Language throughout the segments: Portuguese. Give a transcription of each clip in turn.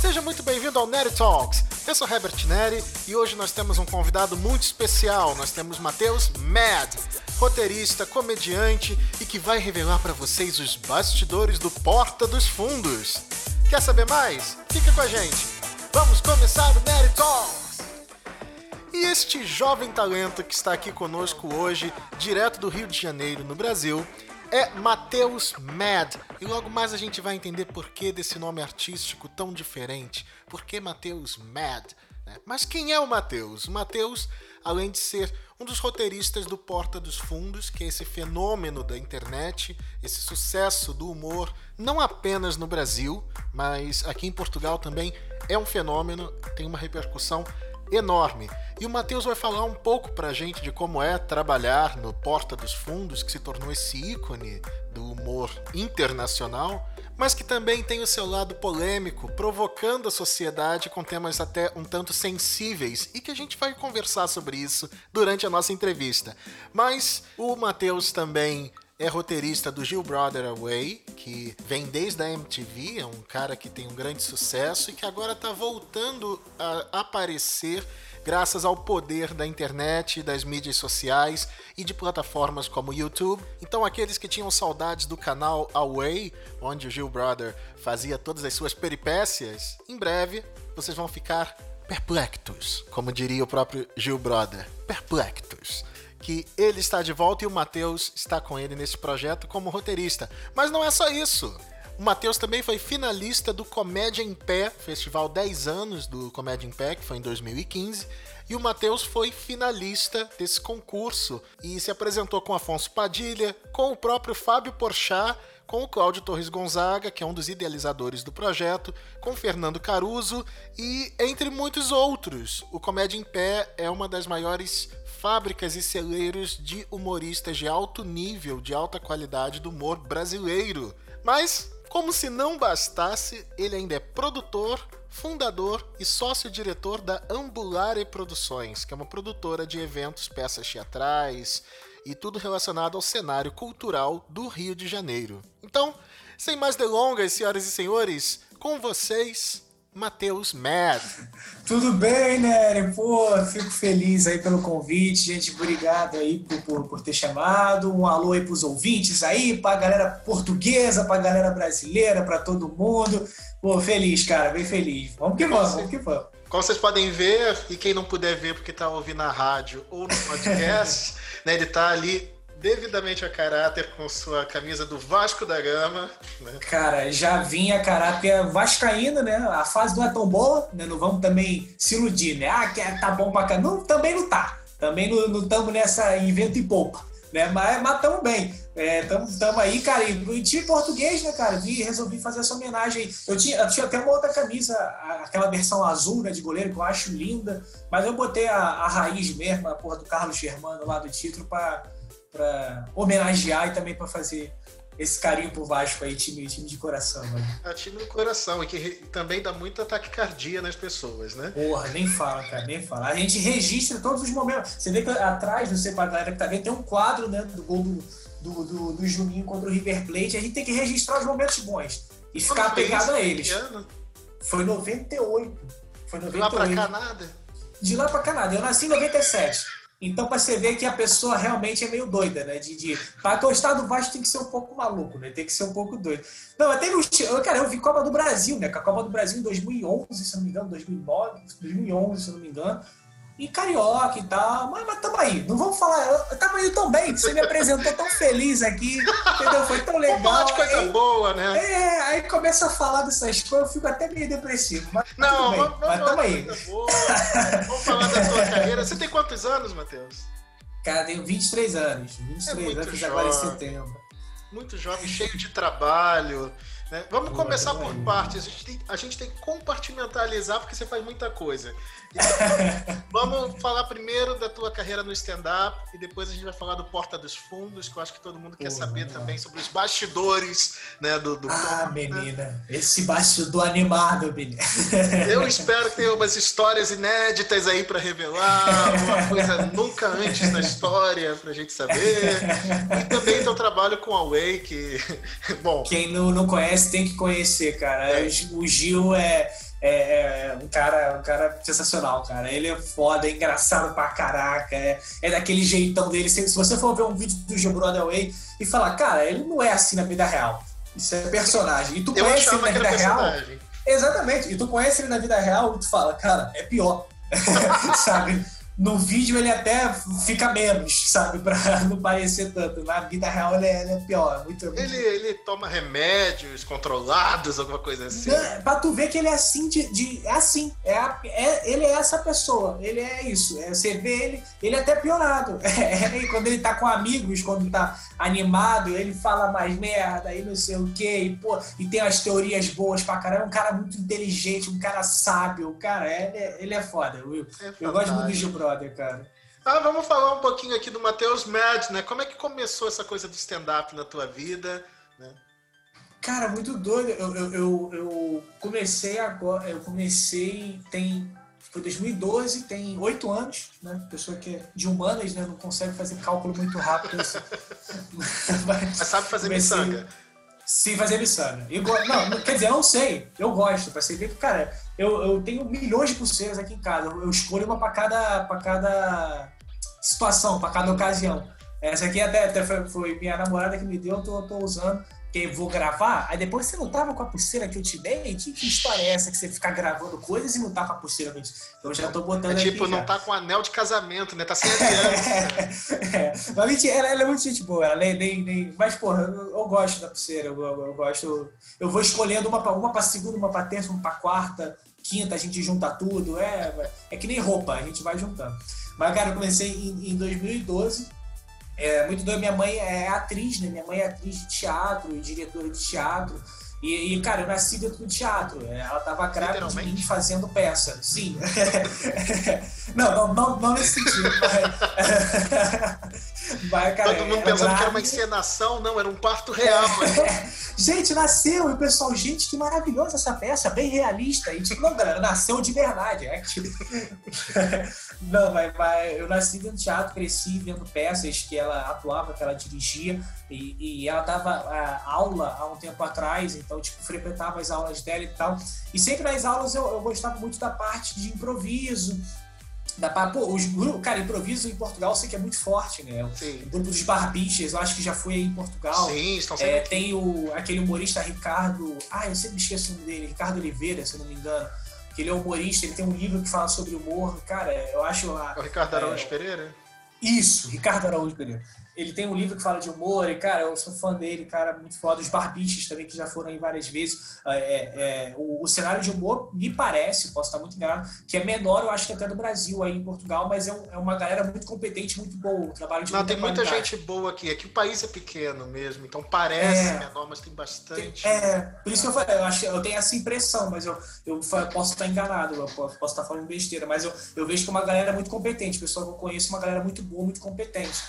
Seja muito bem-vindo ao Neri Talks. Eu sou Herbert Neri e hoje nós temos um convidado muito especial. Nós temos Matheus Mad, roteirista, comediante e que vai revelar para vocês os bastidores do Porta dos Fundos. Quer saber mais? Fica com a gente. Vamos começar o Neri Talks. E este jovem talento que está aqui conosco hoje, direto do Rio de Janeiro, no Brasil, é Matheus Mad. E logo mais a gente vai entender por que desse nome artístico tão diferente. Por que Matheus Mad? né? Mas quem é o Matheus? O Matheus, além de ser um dos roteiristas do Porta dos Fundos, que é esse fenômeno da internet, esse sucesso do humor, não apenas no Brasil, mas aqui em Portugal também é um fenômeno, tem uma repercussão enorme. E o Matheus vai falar um pouco pra gente de como é trabalhar no Porta dos Fundos, que se tornou esse ícone do humor internacional, mas que também tem o seu lado polêmico, provocando a sociedade com temas até um tanto sensíveis e que a gente vai conversar sobre isso durante a nossa entrevista. Mas o Matheus também é roteirista do Gil Brother Away, que vem desde a MTV, é um cara que tem um grande sucesso e que agora está voltando a aparecer graças ao poder da internet, das mídias sociais e de plataformas como o YouTube. Então, aqueles que tinham saudades do canal Away, onde o Gil Brother fazia todas as suas peripécias, em breve vocês vão ficar perplexos, como diria o próprio Gil Brother. Perplexos que ele está de volta e o Matheus está com ele nesse projeto como roteirista. Mas não é só isso. O Matheus também foi finalista do Comédia em Pé, festival 10 anos do Comédia em Pé, que foi em 2015. E o Matheus foi finalista desse concurso e se apresentou com Afonso Padilha, com o próprio Fábio Porchat, com o Cláudio Torres Gonzaga, que é um dos idealizadores do projeto, com Fernando Caruso e entre muitos outros. O Comédia em Pé é uma das maiores fábricas e celeiros de humoristas de alto nível, de alta qualidade do humor brasileiro. Mas, como se não bastasse, ele ainda é produtor, fundador e sócio-diretor da Ambulare Produções, que é uma produtora de eventos, peças teatrais e tudo relacionado ao cenário cultural do Rio de Janeiro. Então, sem mais delongas, senhoras e senhores, com vocês, Matheus Mad. Tudo bem, Nery? Pô, fico feliz aí pelo convite. Gente, obrigado aí por, por, por ter chamado. Um alô aí pros ouvintes aí, pra galera portuguesa, pra galera brasileira, pra todo mundo. Pô, feliz, cara, bem feliz. Vamos que vamos, vamos que vamos. Como vocês podem ver, e quem não puder ver porque tá ouvindo na rádio ou no podcast, né, ele tá ali devidamente a caráter com sua camisa do Vasco da Gama. Né? Cara, já vinha caráter vascaína, né? A fase não é tão boa, né? Não vamos também se iludir, né? Ah, é, tá bom pra cá. Não, também não tá. Também não estamos nessa invento e poupa, né? Mas estamos bem. Estamos é, aí, cara. E time português, né, cara? Vi, resolvi fazer essa homenagem. Eu tinha, eu tinha até uma outra camisa, aquela versão azul, né, de goleiro, que eu acho linda. Mas eu botei a, a raiz mesmo, a porra do Carlos Germano lá do título, para para homenagear e também para fazer esse carinho pro Vasco aí, time, time de coração. Né? É time de coração, e que também dá muita taquicardia nas pessoas, né? Porra, nem fala, cara, nem fala. A gente registra todos os momentos. Você vê que atrás, não sei pra galera que tá vendo, tem um quadro, né, do gol do, do, do, do Juninho contra o River Plate. A gente tem que registrar os momentos bons e ficar apegado a eles. Foi 98. Foi 98. De lá pra cá nada? De lá pra cá nada. Eu nasci em 97. Então, para você ver que a pessoa realmente é meio doida, né? De, de... Para gostar do Vasco tem que ser um pouco maluco, né? Tem que ser um pouco doido. Não, até no... Cara, eu vi Copa do Brasil, né? Com a Copa do Brasil em 2011, se não me engano, 2009, 2011, se não me engano e carioca e tal, mas, mas tamo aí, não vamos falar, tamo aí tão bem, você me apresentou tão feliz aqui, entendeu? Foi tão legal. Vamos de coisa aí, boa, né? É, aí começa a falar dessas coisas, eu fico até meio depressivo, mas não, bem, vamos, mas tamo aí. Boa. vamos falar da tua carreira. Você tem quantos anos, Matheus? Cara, tenho 23 anos, 23 é anos, jovem, agora em setembro. Muito jovem, cheio de trabalho, Né? Vamos Boa, começar por partes. A gente, tem, a gente tem que compartimentalizar porque você faz muita coisa. Então, vamos falar primeiro da tua carreira no stand-up e depois a gente vai falar do Porta dos Fundos, que eu acho que todo mundo quer saber também sobre os bastidores né, do, do Ah, menina, esse bastidor animado, menina. Eu espero que tenha umas histórias inéditas aí para revelar, uma coisa nunca antes na história pra gente saber. E também teu trabalho com a Way, que. Bom. Quem não, não conhece tem que conhecer, cara. É. O Gil é é, é, um, cara, um cara sensacional, cara. Ele é foda, é engraçado pra caraca, é, é daquele jeitão dele. Se, se você for ver um vídeo do Joe Broadway e falar, cara, ele não é assim na vida real. Isso é personagem. E tu Eu conhece ele na vida real. Exatamente. E tu conhece ele na vida real e tu fala, cara, é pior. Sabe? No vídeo ele até fica menos, sabe? Pra não parecer tanto. Na vida real ele é, ele é pior. É muito, muito... Ele, ele toma remédios controlados, alguma coisa assim. Não, pra tu ver que ele é assim de. de é assim. É, a, é, ele é essa pessoa. Ele é isso. É, você vê ele, ele é até piorado. É, quando ele tá com amigos, quando tá animado, ele fala mais merda e não sei o quê. E, pô, e tem as teorias boas pra caramba. É um cara muito inteligente, um cara sábio. Cara, ele é, ele é foda. Eu, eu gosto muito do Gil brother, cara. Ah, vamos falar um pouquinho aqui do Matheus Mad, né? Como é que começou essa coisa do stand-up na tua vida? Né? Cara, muito doido. Eu, eu, eu, eu, comecei agora, eu comecei tem foi 2012, tem oito anos, né? Pessoa que é de humanas, né? Não consegue fazer cálculo muito rápido. Assim. Mas, Mas, sabe fazer comecei... miçanga. Sim, fazer miçanga. Não, quer dizer, eu não sei. Eu gosto, pra ser feito, cara. Eu, eu tenho milhões de pulseiras aqui em casa. Eu, eu escolho uma para cada, cada situação, para cada ocasião. Essa aqui até, até foi, foi, minha namorada que me deu, eu tô, tô usando que vou gravar, aí depois você não tava com a pulseira que eu te dei? Que, que história é essa que você fica gravando coisas e não tá com a pulseira? Então eu já tô botando é, tipo, aqui, não já. tá com anel de casamento, né? Tá sem aliança. é, mas mentira, ela, ela, é muito gente boa, ela nem, nem, nem... mas porra, eu, eu, gosto da pulseira, eu, eu, eu, gosto, eu vou escolhendo uma pra, uma pra segunda, uma pra terça, uma pra quarta, quinta, a gente junta tudo, é, é que nem roupa, a gente vai juntando. Mas, cara, eu comecei em, em 2012, é muito doido. Minha mãe é atriz, né? Minha mãe é atriz de teatro e diretora de teatro. E, e, cara, eu nasci dentro do teatro. Ela tava grávida de mim fazendo peça. Sim. não, não, não, não, nesse sentido. Mas, cara, Todo mundo pensando que era uma encenação, não, era um parto real. gente, nasceu, e o pessoal, gente, que maravilhosa essa peça, bem realista. E tipo, não, galera, nasceu de verdade. É, não, mas, mas, eu nasci dentro do teatro, cresci vendo peças que ela atuava, que ela dirigia. E, e ela dava a, aula há um tempo atrás, então, tipo, frequentava as aulas dela e tal. E sempre nas aulas eu, eu gostava muito da parte de improviso, da, pô, os grupos, cara, improviso em Portugal eu sei que é muito forte, né? Sim. O grupo dos Barbichas, eu acho que já foi aí em Portugal. Sim, estão sempre. É, tem o, aquele humorista Ricardo. Ah, eu sempre esqueço o nome dele, Ricardo Oliveira, se eu não me engano. Que ele é humorista, ele tem um livro que fala sobre humor. Cara, eu acho. A, é o Ricardo Araújo é, Pereira? Isso, Ricardo Araújo Pereira. Ele tem um livro que fala de humor, e, cara, eu sou fã dele, cara, muito foda. Os barbichos também, que já foram aí várias vezes. É, é, é, o, o, cenário de humor, me parece, posso estar muito enganado, que é menor, eu acho que até do Brasil, aí em Portugal, mas é, um, é uma galera muito competente, muito boa. Trabalho de Não, tem muita gente boa aqui. Aqui o país é pequeno mesmo, então parece é. menor, mas tem bastante. É, por isso que eu falei, eu, acho, eu tenho essa impressão, mas eu, eu posso estar enganado, eu posso, posso estar falando besteira, mas eu, eu vejo que é uma galera muito competente, pessoal que eu conheço, uma galera muito boa, muito competente.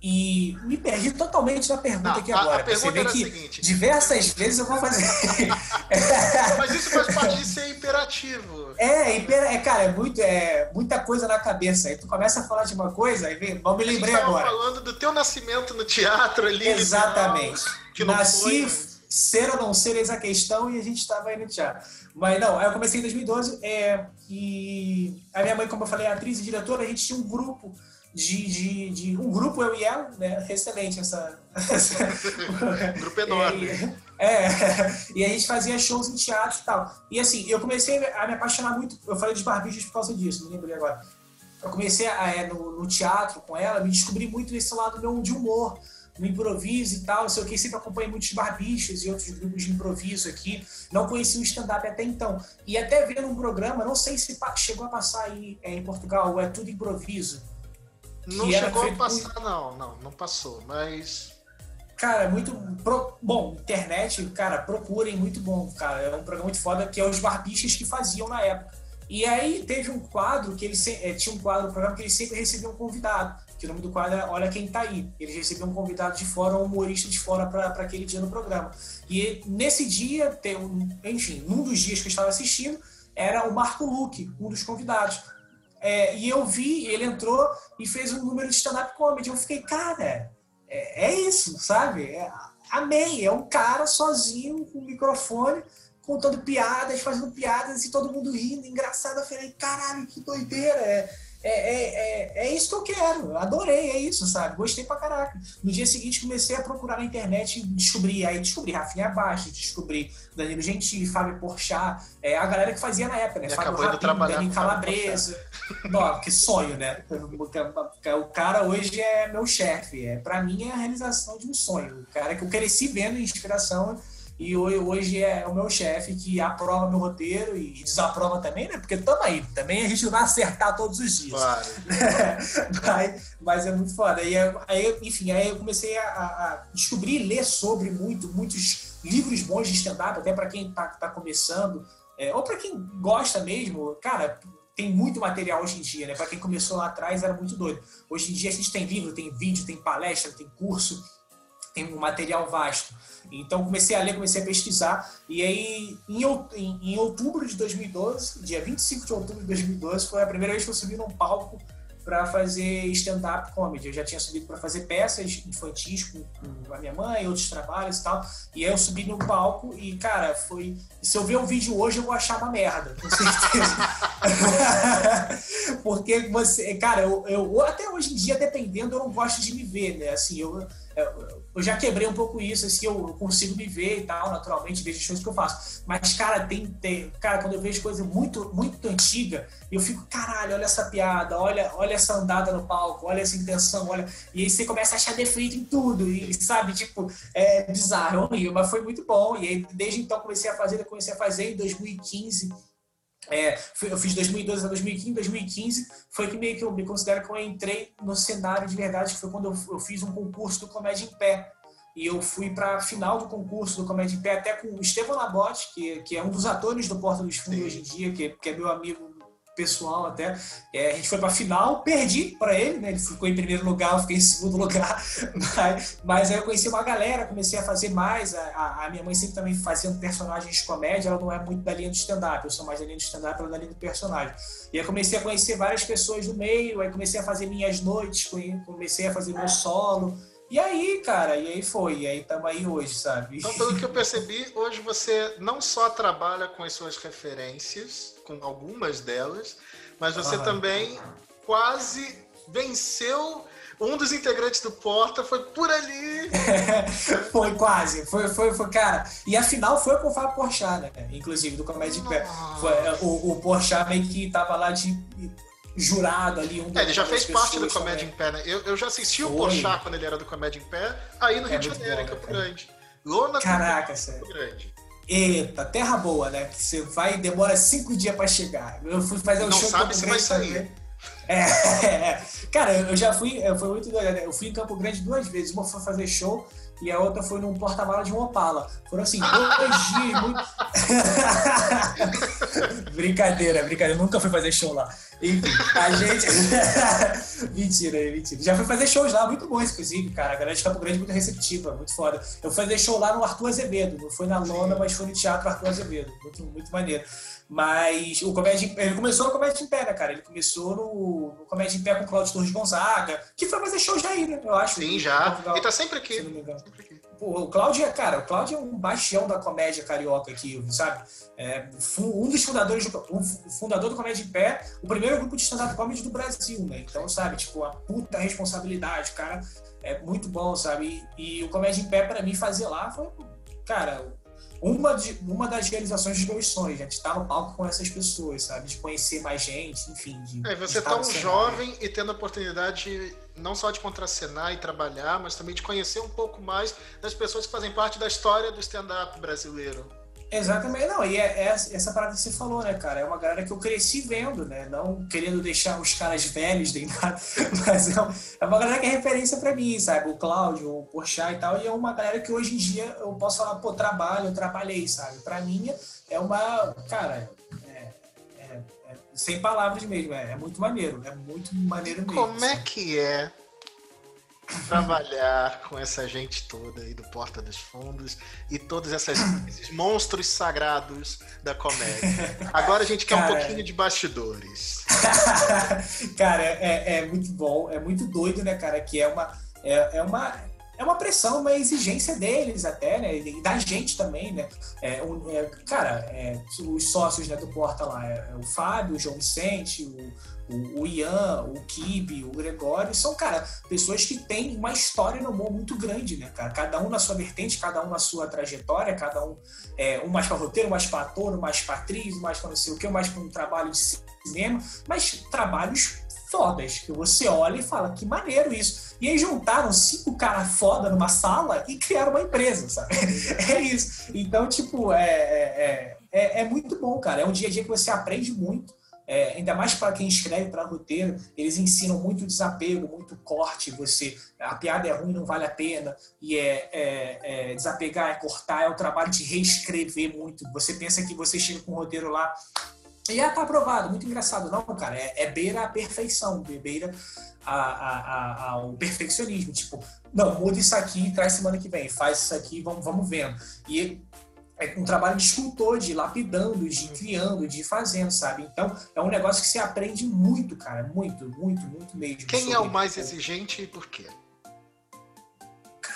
E me perdi totalmente na pergunta não, aqui agora. A, pergunta Você vê que seguinte. diversas vezes eu vou fazer. Mas isso faz parte de ser imperativo. É, é, cara, é, muito, é muita coisa na cabeça. Aí tu começa a falar de uma coisa, aí vem, não me lembrei agora. falando do teu nascimento no teatro ali. Exatamente. que Nasci, foi, ser ou não ser, eis a questão, e a gente estava aí no teatro. Mas não, aí eu comecei em 2012, é, e a minha mãe, como eu falei, é atriz e diretora, a gente tinha um grupo de, de, de, um grupo, eu e ela, né? Excelente essa. essa... grupo enorme. E, é, e a gente fazia shows em teatro e tal. E assim, eu comecei a me apaixonar muito. Eu falei dos barbichos por causa disso, me lembrei agora. Eu comecei a, é, no, no, teatro com ela, me descobri muito nesse lado meu de humor, no improviso e tal. Sei o que sempre acompanhei muitos barbichos e outros grupos de improviso aqui. Não conhecia o stand-up até então. E até vendo um programa, não sei se chegou a passar aí é, em Portugal, é tudo improviso não chegou a passar, por... não, não, não passou, mas. Cara, é muito. Pro... Bom, internet, cara, procurem, muito bom, cara. É um programa muito foda que é os barbichas que faziam na época. E aí teve um quadro que ele se... é, tinha um quadro no programa que ele sempre recebia um convidado. Que o nome do quadro é Olha Quem Tá Aí. Eles recebiam um convidado de fora, um humorista de fora para aquele dia no programa. E nesse dia, tem um, enfim, num dos dias que eu estava assistindo, era o Marco Luque, um dos convidados. É, e eu vi, ele entrou e fez um número de stand-up comedy. Eu fiquei, cara, é, é isso, sabe? É, amei. É um cara sozinho com microfone, contando piadas, fazendo piadas e todo mundo rindo, engraçado. Eu falei, caralho, que doideira. É, é, é, é, é, isso que eu quero. Adorei, é isso, sabe? Gostei pra caraca. No dia seguinte comecei a procurar na internet e descobri, aí descobri Rafinha Abaixo, descobri Danilo Gentili, Fábio Porchat, é, a galera que fazia na época, né? E Fábio acabou de trabalhar Dani com Fábio Calabresa. Não, que sonho, né? O cara hoje é meu chefe. É, pra mim é a realização de um sonho. O cara que eu cresci vendo inspiração e hoje é o meu chefe que aprova meu roteiro e desaprova também, né? Porque tamo aí, também a gente não vai acertar todos os dias. Claro. mas, mas, é muito foda. E aí, enfim, aí eu comecei a, a descobrir, ler sobre muito, muitos livros bons de stand-up, até para quem tá, tá começando, é, ou para quem gosta mesmo, cara, tem muito material hoje em dia, né? Para quem começou lá atrás era muito doido. Hoje em dia a gente tem livro, tem vídeo, tem palestra, tem curso, tem um material vasto. Então comecei a ler, comecei a pesquisar, e aí em, outubro de 2012, dia 25 de outubro de 2012, foi a primeira vez que eu subi num palco para fazer stand-up comedy. Eu já tinha subido para fazer peças infantis com, com, a minha mãe, outros trabalhos e tal. E aí eu subi no palco e, cara, foi. Se eu ver o vídeo hoje, eu vou achar uma merda, com certeza. Porque você. Cara, eu, eu, até hoje em dia, dependendo, eu não gosto de me ver, né? Assim, eu eu já quebrei um pouco isso, assim, eu consigo me ver e tal, naturalmente, as coisas que eu faço. Mas, cara, tem, tem cara, quando eu vejo coisa muito, muito antiga, eu fico, caralho, olha essa piada, olha, olha essa andada no palco, olha essa intenção, olha. E aí você começa a achar defeito em tudo, e sabe, tipo, é bizarro, é horrível, mas foi muito bom. E aí, desde então, comecei a fazer, comecei a fazer em 2015 é, eu fiz 2012 a 2015, 2015 foi que meio que eu me considero que eu entrei no cenário de verdade, que foi quando eu, eu fiz um concurso do Comédia em Pé. E eu fui para a final do concurso do Comédia em Pé, até com o Estevão Labote, que, que é um dos atores do Porta dos Fundos hoje em dia, que, que é meu amigo pessoal até. É, a gente foi para final, perdi para ele, né? Ele ficou em primeiro lugar, eu fiquei em segundo lugar. Mas, mas aí eu conheci uma galera, comecei a fazer mais. A, a minha mãe sempre também fazendo personagens de comédia, ela não é muito da linha do stand-up, eu sou mais da linha do stand-up, ela é da linha do personagem. E aí comecei a conhecer várias pessoas do meio, aí comecei a fazer minhas noites, comecei a fazer meu solo. E aí, cara, e aí foi, e aí estamos aí hoje, sabe? Então, pelo que eu percebi, hoje você não só trabalha com as suas referências, com algumas delas, mas você ah, também quase venceu um dos integrantes do Porta foi por ali. foi quase, foi, foi, foi, cara. E a final foi com o Fábio Porchat, né? Inclusive, do Comédia Pé. Foi, é, o, o Porchat meio que tava lá de jurado ali. Um é, ele já fez parte do Comédia em Pé, né? Eu, eu já assisti Foi. o Porchat quando ele era do Comédia em Pé, aí no é Rio de Janeiro, em Campo Grande. Lona Caraca, sério. Grande. Eita, terra boa, né? Que você vai e demora cinco dias pra chegar. Eu fui fazer um Não show sabe se vai sair. É, é, cara, eu já fui, foi muito doido. Né? Eu fui em Campo Grande duas vezes. Uma foi fazer show e a outra foi num porta-mala de um Opala. Foram assim, dois dias muito. brincadeira, brincadeira. Eu nunca fui fazer show lá. Enfim, a gente. mentira, mentira. Já fui fazer shows lá, muito bons, inclusive, cara. A galera de Campo Grande é muito receptiva, muito foda. Eu fui fazer show lá no Arthur Azevedo. Não foi na Lona, mas foi no Teatro Arthur Azevedo. Muito, muito maneiro. Mas o comédia, ele começou no Comédia em Pé, né, cara? Ele começou no, no Comédia em Pé com o Cláudio Torres Gonzaga, que foi fazer show já aí, né? Eu acho. Sim, já. Portugal, e tá sempre aqui. Pô, o Cláudio é, cara, o Cláudio é um bastião da comédia carioca aqui, sabe? É, um dos fundadores, do, um fundador do Comédia em Pé, o primeiro grupo de stand-up comedy do Brasil, né? Então, sabe, tipo, a puta responsabilidade, cara, é muito bom, sabe? E, e o Comédia em Pé, para mim, fazer lá foi, cara, uma, de, uma das realizações dos meus sonhos, gente estar no palco com essas pessoas, sabe? De conhecer mais gente, enfim. De, é, você tão jovem e tendo a oportunidade não só de contracenar e trabalhar, mas também de conhecer um pouco mais das pessoas que fazem parte da história do stand-up brasileiro. Exatamente, não, e é, é, essa parada que você falou, né, cara? É uma galera que eu cresci vendo, né? Não querendo deixar os caras velhos nem nada, mas é, é uma galera que é referência para mim, sabe? O Cláudio, o Porchat e tal, e é uma galera que hoje em dia eu posso falar, pô, trabalho, eu trabalhei, sabe? Para mim é uma, cara, é, é, é, sem palavras mesmo, é, muito maneiro, é muito maneiro mesmo. Como é que é trabalhar com essa gente toda aí do Porta dos Fundos e todos essas, esses monstros sagrados da comédia. Agora a gente quer Cara, um pouquinho de bastidores. cara, é, é, muito bom, é muito doido, né, cara? Que é uma, é, é uma, é uma pressão, uma exigência deles até, né? E da gente também, né? É, um, é, cara, é, os sócios né, do Porta lá, é, é o Fábio, o João Vicente, o, o, o Ian, o Kibe, o Gregório, são, cara, pessoas que têm uma história no humor muito grande, né, cara? Cada um na sua vertente, cada um na sua trajetória, cada um, é, um mais para roteiro, mais para ator, mais para atriz, mais para não sei o que, mais para um trabalho de cinema, mas trabalhos fodas, que você olha e fala, que maneiro isso. E aí juntaram cinco caras foda numa sala e criaram uma empresa, sabe? É isso. Então, tipo, é, é, é, é muito bom, cara. É um dia a dia que você aprende muito é, ainda mais para quem escreve para roteiro, eles ensinam muito desapego, muito corte. Você, a piada é ruim, não vale a pena. E é, é, é desapegar, é cortar, é o trabalho de reescrever muito. Você pensa que você chega com um roteiro lá e ah, tá aprovado, muito engraçado. Não, cara, é, é beira a perfeição, beira a, a, a, ao perfeccionismo. Tipo, não, muda isso aqui, traz semana que vem, faz isso aqui, vamos, vamos vendo. E é um trabalho de escultor, de lapidando, de criando, de fazendo, sabe? Então, é um negócio que você aprende muito, cara. Muito, muito, muito mesmo. Quem é o mais exigente e por quê?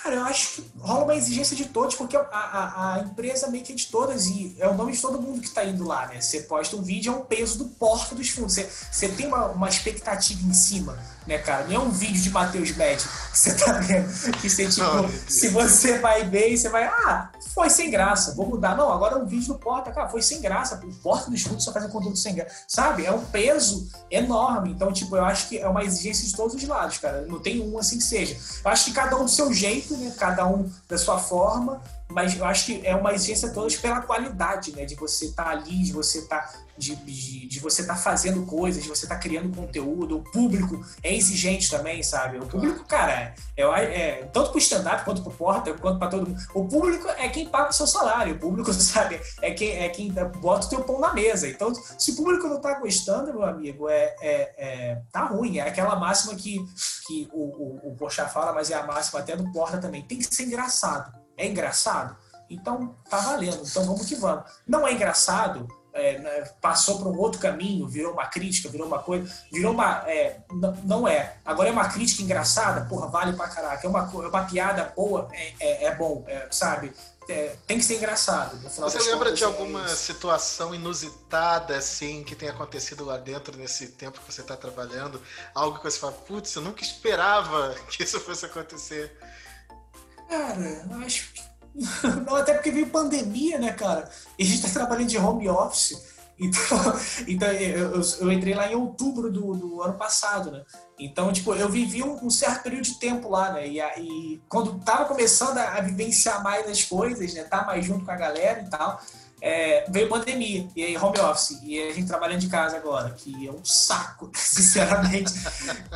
Cara, eu acho que rola uma exigência de todos, porque a, a, a, empresa meio que é de todas e é o nome de todo mundo que está indo lá, né? Você posta um vídeo, é um peso do porta dos fundos. Você, você tem uma, uma expectativa em cima, né, cara? Não é um vídeo de Matheus Médio que você tá vendo. Que você, tipo, não, se você vai bem, você vai, ah, foi sem graça, vou mudar. Não, agora é um vídeo do porta, cara, foi sem graça. O porta dos fundos só faz um conteúdo sem graça. Sabe? É um peso enorme. Então, tipo, eu acho que é uma exigência de todos os lados, cara. Não tem um assim que seja. Eu acho que cada um do seu jeito né? Cada um da sua forma, mas eu acho que é uma exigência toda pela qualidade, né? De você estar tá ali, de você estar tá, de, de, de, você estar tá fazendo coisas, de você estar tá criando conteúdo. O público é exigente também, sabe? O público, cara, é, é tanto para o stand-up quanto para o porta, quanto para todo mundo. O público é quem paga o seu salário. O público, sabe? É quem, é quem bota o teu pão na mesa. Então, se o público não está gostando, meu amigo, é, é, é, tá ruim. É aquela máxima que, que o, o, o Pochá fala, mas é a máxima até do porta também. Tem que ser engraçado é engraçado? Então tá valendo, então vamos que vamos. Não é engraçado, é, né, passou para um outro caminho, virou uma crítica, virou uma coisa, virou uma. É, não é. Agora é uma crítica engraçada, porra, vale pra caraca. É uma, é uma piada boa, é, é, é bom, é, sabe? É, tem que ser engraçado. Você lembra contas, de alguma situação inusitada, assim, que tenha acontecido lá dentro nesse tempo que você está trabalhando? Algo que você fala, putz, eu nunca esperava que isso fosse acontecer. Cara, acho que. Não, até porque veio pandemia, né, cara? E a gente tá trabalhando de home office. Então, então eu, eu, entrei lá em outubro do, do, ano passado, né? Então, tipo, eu vivi um, um certo período de tempo lá, né? E, e quando tava começando a, vivenciar mais as coisas, né? Tá mais junto com a galera e tal, é, veio pandemia, e aí home office, e a gente trabalhando de casa agora, que é um saco, sinceramente,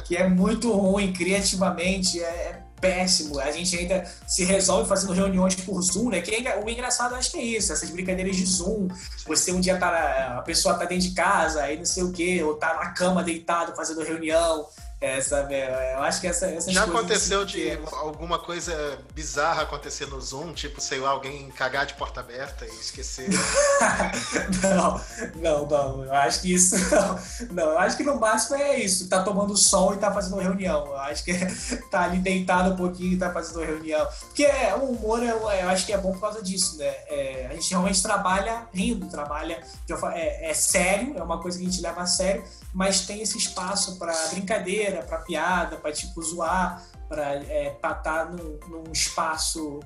que é muito ruim criativamente, é, péssimo. A gente ainda se resolve fazendo reuniões por Zoom, né? Que é, o engraçado acho que é isso, essas brincadeiras de Zoom. Você um dia tá, a pessoa tá dentro de casa, aí não sei o quê, ou tá na cama deitado fazendo reunião. É, sabe, eu acho que essa, Já aconteceu assim, de alguma coisa bizarra acontecer no Zoom, tipo, sei lá, alguém cagar de porta aberta e esquecer? não, não, não, eu acho que isso não, não, eu acho que no máximo é isso, tá tomando sol e tá fazendo reunião, eu acho que é, tá ali deitado um pouquinho e tá fazendo reunião, porque é, o humor, eu, eu acho que é bom por causa disso, né, é, a gente realmente trabalha rindo, trabalha, é, é sério, é uma coisa que a gente leva a sério, mas tem esse espaço para brincadeira, para piada, para tipo zoar, para é, estar tá num, num espaço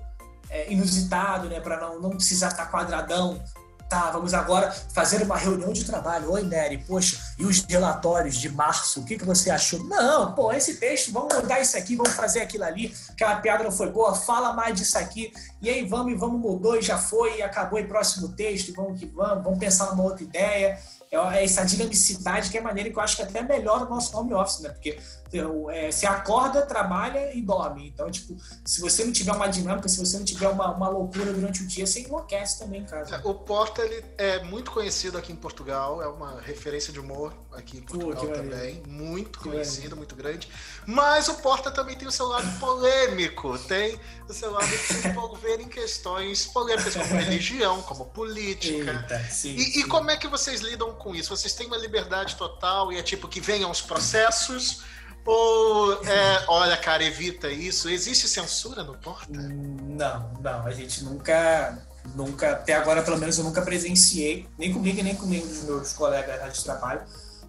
é, inusitado, né? Para não, não precisar estar tá quadradão. tá, vamos agora fazer uma reunião de trabalho. Oi, Nery, poxa, e os relatórios de março, o que, que você achou? Não, pô, esse texto, vamos mudar isso aqui, vamos fazer aquilo ali, aquela piada não foi boa, fala mais disso aqui, e aí vamos e vamos, mudou e já foi, e acabou e próximo texto, vamos que vamos, vamos pensar numa outra ideia. É, é essa dinamicidade que é maneira que eu acho que até melhora o nosso home office, né? Porque é, você acorda, trabalha e dorme. Então, tipo, se você não tiver uma dinâmica, se você não tiver uma, uma loucura durante o dia, você enlouquece também, cara. É, o Porta, ele é muito conhecido aqui em Portugal, é uma referência de humor aqui em Portugal Pô, também. Muito que conhecido, muito grande. Mas o Porta também tem o seu lado polêmico, tem o seu lado de se envolver em questões polêmicas, como religião, como política. Eita, sim, e, sim. e como é que vocês lidam com isso? Vocês têm uma liberdade total e é tipo que venham os processos? Ou é, olha, cara, evita isso? Existe censura no Porta? Não, não. A gente nunca, nunca, até agora pelo menos eu nunca presenciei, nem comigo nem com nenhum dos meus colegas de trabalho,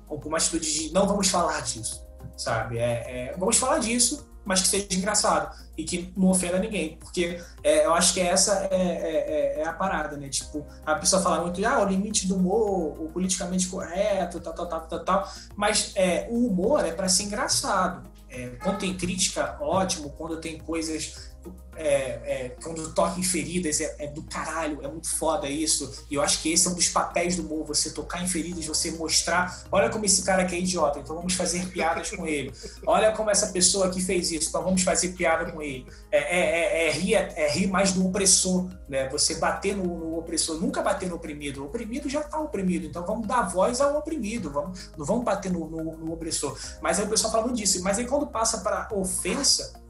com uma atitude de não vamos falar disso, sabe? É, é, vamos falar disso, mas que seja engraçado e que não ofenda ninguém, porque é, eu acho que essa é, é, é, é, a parada, né? Tipo, a pessoa fala muito, ah, o limite do humor, o politicamente correto, tal, tal, tal, tal, tal, mas é, o humor é para ser engraçado. É, quando tem crítica, ótimo, quando tem coisas é, é, quando toca em feridas é, é, do caralho, é muito foda isso. E eu acho que esse é um dos papéis do humor, você tocar em feridas, você mostrar, olha como esse cara aqui é idiota, então vamos fazer piadas com ele. Olha como essa pessoa aqui fez isso, então vamos fazer piada com ele. É, é, é, é rir, é, rir mais do opressor, né? Você bater no, no, opressor, nunca bater no oprimido. O oprimido já está oprimido, então vamos dar voz ao oprimido, vamos, não vamos bater no, no, no opressor. Mas aí o pessoal fala disso. Mas aí quando passa para ofensa,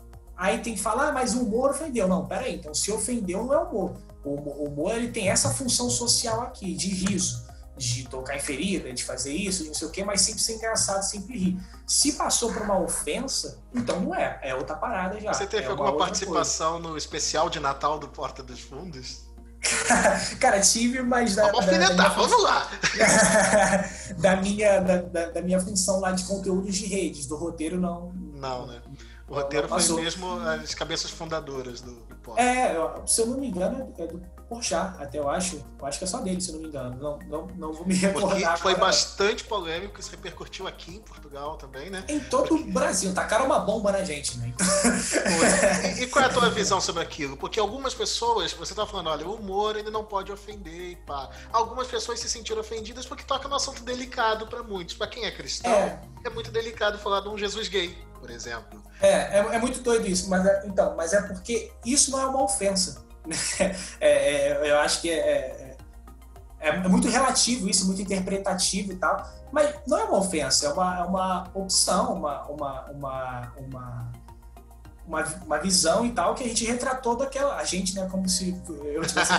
Aí tem que falar, ah, mas o humor ofendeu. Não, peraí, então se ofendeu não é humor. O humor ele tem essa função social aqui, de riso, de tocar em ferida, de fazer isso, de não sei o quê, mas sempre ser engraçado, sempre rir. Se passou por uma ofensa, então não é, é outra parada já. Você teve é alguma participação coisa. no especial de Natal do Porta dos Fundos? Cara, tive, mas da, vamos da, da vamos lá. da minha da, da, minha função lá de conteúdos de redes, do roteiro não. Não, né? O roteiro foi mesmo as cabeças fundadoras do, do. É, se eu não me engano, é do Porchat, até eu acho. Eu acho que é só dele, se eu não me engano. Não, não, não vou me recordar. Porque foi bastante polêmico, isso repercutiu aqui em Portugal também, né? Em todo Porque... o Brasil. Tacaram uma bomba na gente, né? e, e, qual é a tua visão sobre aquilo? Porque algumas pessoas, você tá falando, olha, o humor ele não pode ofender e pá. Algumas pessoas se sentiram ofendidas porque toca num assunto delicado para muitos. Para quem é cristão, é. é muito delicado falar de um Jesus gay, por exemplo. É, é, é muito doido isso, mas é, então, mas é porque isso não é uma ofensa. É, é, eu acho que é, é, é, muito relativo isso, muito interpretativo e tal, mas não é uma ofensa, é uma, uma opção, uma, uma, uma, uma, uma, uma visão e tal que a gente retratou daquela. A gente, né, como se eu tivesse.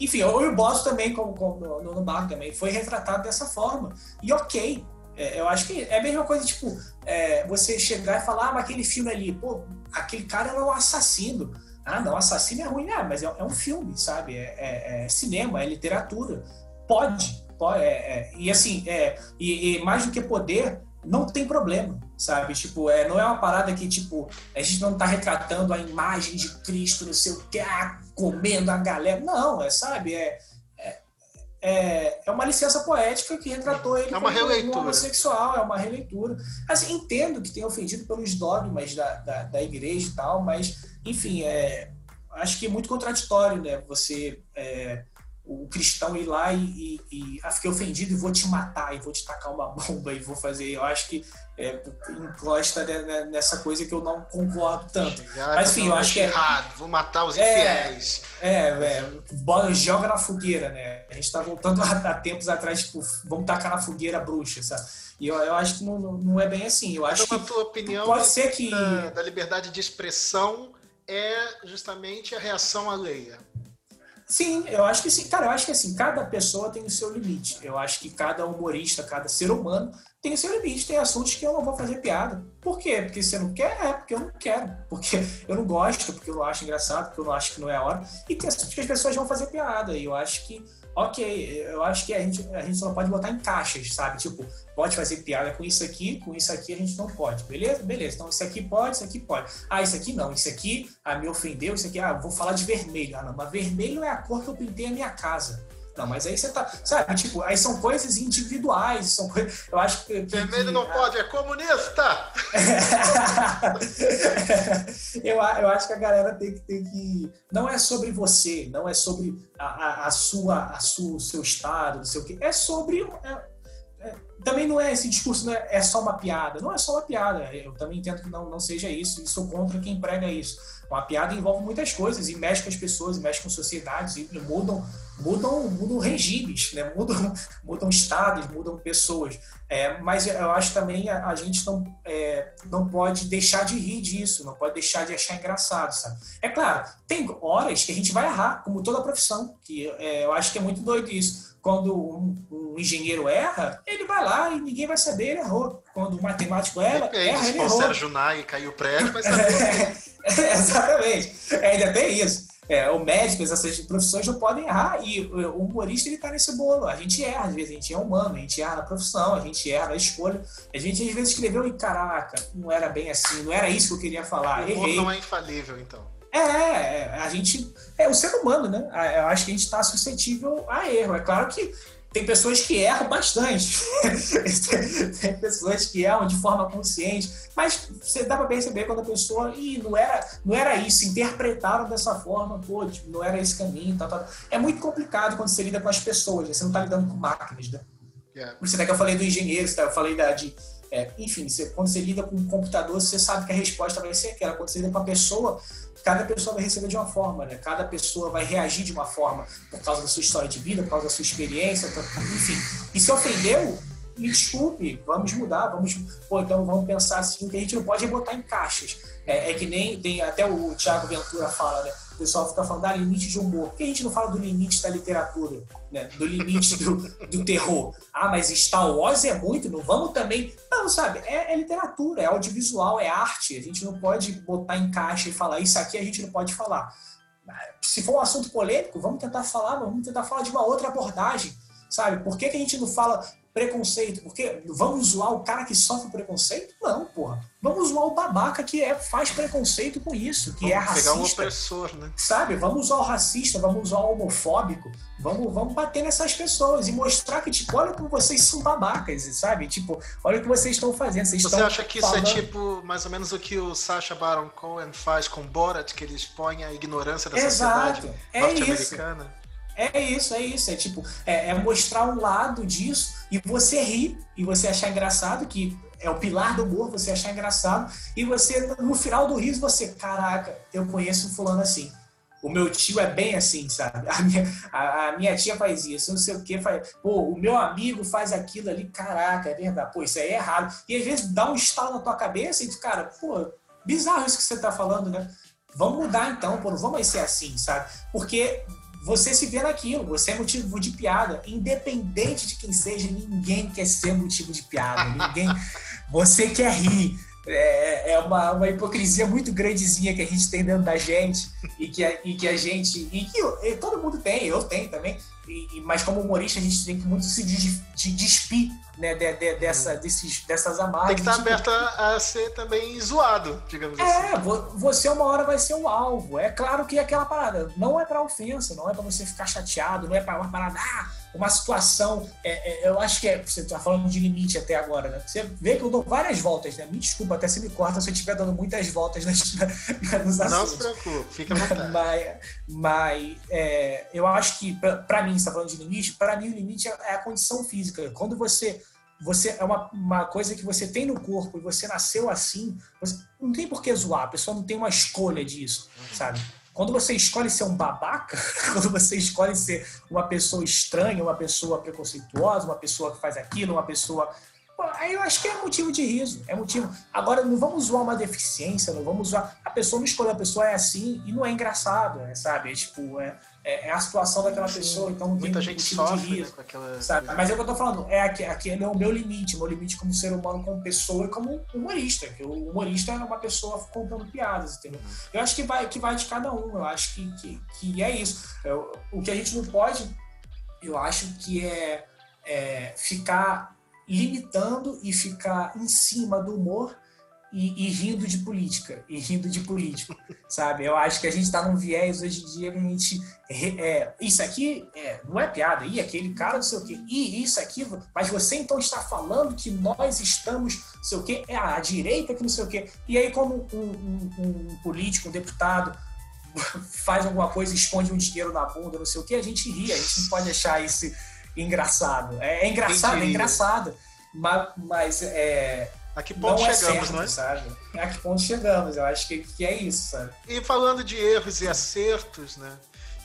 enfim, eu e o Boss também, como, como no, no bar também, foi retratado dessa forma. E ok, é, eu acho que é a mesma coisa, tipo, é, você chegar e falar, ah, mas aquele filme ali, pô, aquele cara é um assassino. Ah, não, assassino é ruim, ah, mas é, é um filme, sabe? É, é, é, cinema, é literatura. Pode, pode é, e assim, e, e, mais do que poder, não tem problema, sabe? Tipo, é, não é uma parada que, tipo, a gente não tá retratando a imagem de Cristo, não sei o que, ah, comendo a galera. Não, é, sabe? É, é, é uma licença poética que retratou ele é uma como um homossexual, é uma releitura. Assim, entendo que tenha ofendido pelos dogmas da, da, da igreja e tal, mas, enfim, é, acho que é muito contraditório, né? Você é, o cristão ir lá e, e, e ah, fiquei ofendido e vou te matar, e vou te tacar uma bomba, e vou fazer. Eu acho que é, encosta nessa coisa que eu não concordo tanto. Mas enfim, eu acho que é. Errado, vou matar os é, infiéis. É, é, bola, joga na fogueira, né? A gente tá voltando há tempos atrás, tipo, vamos tacar na fogueira bruxa, sabe? E eu, eu acho que não, não é bem assim. Eu acho então, que. tua opinião pode ser que. Da, da liberdade de expressão é justamente a reação alheia. Sim, eu acho que sim. Cara, eu acho que assim, cada pessoa tem o seu limite. Eu acho que cada humorista, cada ser humano tem o seu limite. Tem assuntos que eu não vou fazer piada. Por quê? Porque você não quer? É, porque eu não quero. Porque eu não gosto, porque eu não acho engraçado, porque eu não acho que não é a hora. E tem assuntos que as pessoas vão fazer piada. E eu acho que ok, eu acho que a gente, a gente só pode botar em caixas, sabe? Tipo, pode fazer piada com isso aqui, com isso aqui a gente não pode, beleza? Beleza, então isso aqui pode, isso aqui pode. Ah, isso aqui não, isso aqui ah, me ofendeu, isso aqui, ah, vou falar de vermelho. Ah, não, mas vermelho é a cor que eu pintei a minha casa. Não, mas aí você tá. Sabe, tipo, aí são coisas individuais. São coisas. Eu acho que. Vermelho não pode, é comunista! eu, eu acho que a galera tem que, tem que. Não é sobre você, não é sobre a, a, a sua, a sua, o seu estado, não sei o quê. É sobre. É, não é esse discurso, não é, só uma piada. Não é só uma piada. Eu também entendo que não, não seja isso. E sou contra quem prega isso. Uma piada envolve muitas coisas e mexe com as pessoas, mexe com sociedades, e mudam, mudam, mudam regimes, né? mudam, mudam estados, mudam pessoas. É, mas eu acho também a, a gente não, é, não pode deixar de rir disso, não pode deixar de achar engraçado, sabe? É claro, tem horas que a gente vai errar, como toda profissão, que é, eu acho que é muito doido isso quando um, um, engenheiro erra, ele vai lá e ninguém vai saber, ele errou. Quando o matemático erra, Depende, erra ele errou. Se o Sérgio Nai caiu o prédio, vai saber. exatamente. É, ainda tem isso. É, o médico, essas profissões não podem errar e o humorista ele tá nesse bolo. A gente erra, às vezes, a gente é humano, a gente erra na profissão, a gente erra na escolha. A gente às vezes escreveu e caraca, não era bem assim, não era isso que eu queria falar. O humor não é infalível, então. É, é, a gente. É o ser humano, né? Eu acho que a gente está suscetível a erro. É claro que tem pessoas que erram bastante. tem pessoas que erram de forma consciente. Mas você dá para perceber quando a pessoa. Ih, não era, não era isso, interpretaram dessa forma, pô, tipo, não era esse caminho, tal, tal. É muito complicado quando você lida com as pessoas, né? você não está lidando com máquinas, né? Yeah. Por isso até que eu falei do engenheiro, eu falei da, de, é, enfim, você, quando você lida com um computador, você sabe que a resposta vai ser aquela. Quando você lida com a pessoa, cada pessoa vai receber de uma forma, né? Cada pessoa vai reagir de uma forma por causa da sua história de vida, por causa da sua experiência, enfim. E se ofendeu, me desculpe, vamos mudar, vamos, pô, então vamos pensar assim, que a gente não pode botar em caixas. É, é que nem tem até o Tiago Ventura fala, né? O pessoal fica falando, ah, limite de humor. Por que a gente não fala do limite da literatura? Né? Do limite do, do terror? Ah, mas Star Wars é muito, não vamos também. Não, sabe? É, é, literatura, é audiovisual, é arte. A gente não pode botar em caixa e falar, isso aqui a gente não pode falar. Se for um assunto polêmico, vamos tentar falar, vamos tentar falar de uma outra abordagem, sabe? Por que, que a gente não fala preconceito. Porque vamos zoar o cara que sofre preconceito? Não, porra. Vamos zoar o babaca que é, faz preconceito com isso, que é vamos é racista. Pegar um opressor, né? Sabe? Vamos usar o racista, vamos usar o homofóbico, vamos, vamos bater nessas pessoas e mostrar que, tipo, olha como vocês são babacas, sabe? Tipo, olha o que vocês estão fazendo. Vocês Você acha que falando... isso é tipo mais ou menos o que o Sacha Baron Cohen faz com Borat, que ele expõe a ignorância da Exato. sociedade é norte-americana? É isso, é isso. É tipo, é, é, mostrar um lado disso e você rir e você achar engraçado, que é o pilar do humor, você achar engraçado, e você, no final do riso, você, caraca, eu conheço um fulano assim. O meu tio é bem assim, sabe? A minha, a, a minha tia faz isso, não sei o que, faz. Pô, o meu amigo faz aquilo ali, caraca, é verdade. Pô, isso aí é errado. E às vezes dá um estalo na tua cabeça e tu, cara, pô, bizarro isso que você tá falando, né? Vamos mudar então, pô, não vamos ser assim, sabe? Porque você se vê naquilo, você é motivo de piada. Independente de quem seja, ninguém quer ser motivo de piada. Ninguém. Você quer rir. É, é uma, uma hipocrisia muito grandezinha que a gente tem dentro da gente e que a, e que a gente. E que eu, e todo mundo tem, eu tenho também. E, mas como humorista, a gente tem que muito se de, despir né, de, de, dessa, desses, dessas amarras. Tem que estar aberto a, a, ser também zoado, digamos é, assim. É, você uma hora vai ser o alvo. É claro que aquela parada não é para ofensa, não é para você ficar chateado, não é para uma parada, ah, uma situação. É, é, eu acho que é, você está falando de limite até agora, né? Você vê que eu dou várias voltas, né? Me desculpa, até se me corta se eu estiver dando muitas voltas nas, nos assuntos. Não se preocupe, fica à vontade. mas, mas é, eu acho que, para mim, você está falando de limite, para mim o limite é, é a condição física. Quando você você é uma, uma coisa que você tem no corpo e você nasceu assim, você, não tem por que zoar, a pessoa não tem uma escolha disso, sabe? Quando você escolhe ser um babaca, quando você escolhe ser uma pessoa estranha, uma pessoa preconceituosa, uma pessoa que faz aquilo, uma pessoa. Aí eu acho que é motivo de riso, é motivo. Agora, não vamos zoar uma deficiência, não vamos zoar. A pessoa não escolheu, a pessoa é assim e não é engraçado, né, sabe? É tipo, é, é, é, a situação daquela pessoa, então não muita gente sofre né, com aquela sabe? Mas é o que eu tô falando, é aqui, aquele é o meu limite, meu limite como ser humano, como pessoa e como humorista, que o humorista é uma pessoa contando piadas, entendeu? Eu acho que vai, que vai de cada um, eu acho que, que, que é isso. Eu, o que a gente não pode, eu acho que é, é ficar limitando e ficar em cima do humor e, e, rindo de política, e rindo de político, sabe? Eu acho que a gente está num viés hoje em dia que a gente. É, isso aqui é, não é piada, e aquele cara não sei o quê, e isso aqui, mas você então está falando que nós estamos, não sei o quê, é a direita que não sei o quê. E aí, como um, um, um político, um deputado, faz alguma coisa, esconde um dinheiro na bunda, não sei o quê, a gente ri, a gente não pode achar isso engraçado. É, é engraçado, é engraçado, mas, mas é a que ponto não é chegamos, é certo, não é? Sabe? A que ponto chegamos? Eu acho que, que é isso, sabe? E falando de erros e acertos, né?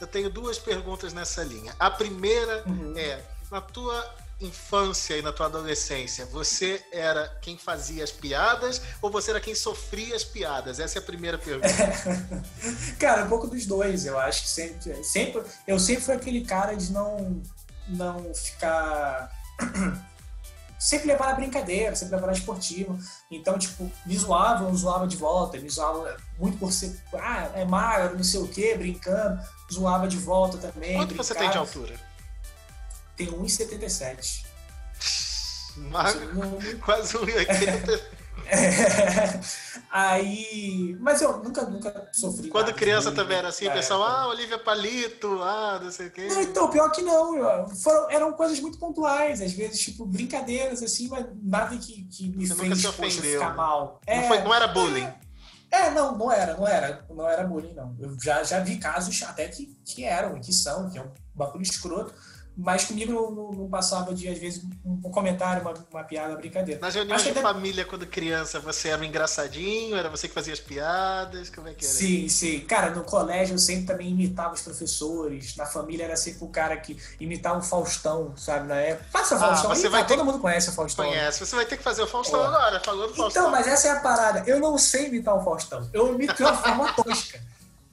Eu tenho duas perguntas nessa linha. A primeira uhum. é: na tua infância e na tua adolescência, você era quem fazia as piadas ou você era quem sofria as piadas? Essa é a primeira pergunta. cara, um pouco dos dois. Eu acho que sempre, sempre, eu sempre fui aquele cara de não, não ficar sempre levar na brincadeira, sempre levar na esportiva. Então, tipo, me zoavam, zoava de volta, me zoava muito por ser, ah, é magro, não sei o quê, brincando, zoava de volta também. Quanto brincava. você tem de altura? Tenho 1,77. Magro, quase 1,80. É, aí. Mas eu nunca, nunca sofri. Quando criança também era assim, o pessoal, ah, Olivia Palito, ah, não sei o quê. Não, então, pior que não. Foram, eram coisas muito pontuais, às vezes, tipo, brincadeiras, assim, mas nada que, que me Você fez poxa, ficar mal. Não, foi, não era bullying. É, é, não, não era, não era. Não era bullying, não. Eu já, já vi casos até que, que eram, que são, que é um bagulho escroto mas comigo não, não, passava de, às vezes, um, comentário, uma, uma piada, uma brincadeira. Nas reuniões de família, quando criança, você era um engraçadinho? Era você que fazia as piadas? Como é que era? Sim, sim. Cara, no colégio eu sempre também imitava os professores. Na família era sempre o cara que imitava o Faustão, sabe? Na época. Faça ah, Faustão. Você vai ter... Todo mundo conhece o Faustão. Conhece. Você vai ter que fazer o Faustão oh. agora, falando então, Faustão. Então, mas essa é a parada. Eu não sei imitar o Faustão. Eu imito de uma forma tosca.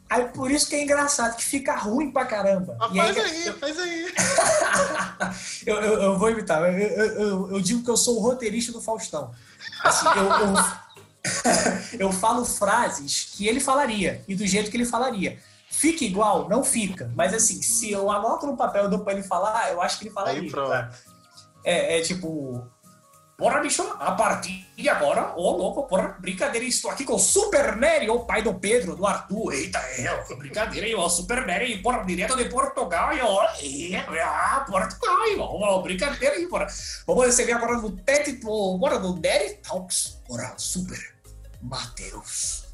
Aí por isso que é engraçado, que fica ruim pra caramba. Ah, faz aí, aí, faz aí. eu, eu, eu, vou imitar. Eu, eu, eu, digo que eu sou o roteirista do Faustão. Assim, eu, eu, falo frases que ele falaria e do jeito que ele falaria. Fica igual? Não fica. Mas assim, se eu anoto no papel e dou pra ele falar, eu acho que ele falaria. Aí, pronto. É, é tipo, Porra, bicho, a partir de agora, ô oh, louco, porra, brincadeira, estou aqui com o Super Nery, o pai do Pedro, do Arthur. Eita, é, brincadeira, o Super Nery, porra, direto de Portugal, e ó, ah, Portugal, ó, brincadeira porra. Vamos receber agora no TED, porra, do Nery Talks, porra, Super Matheus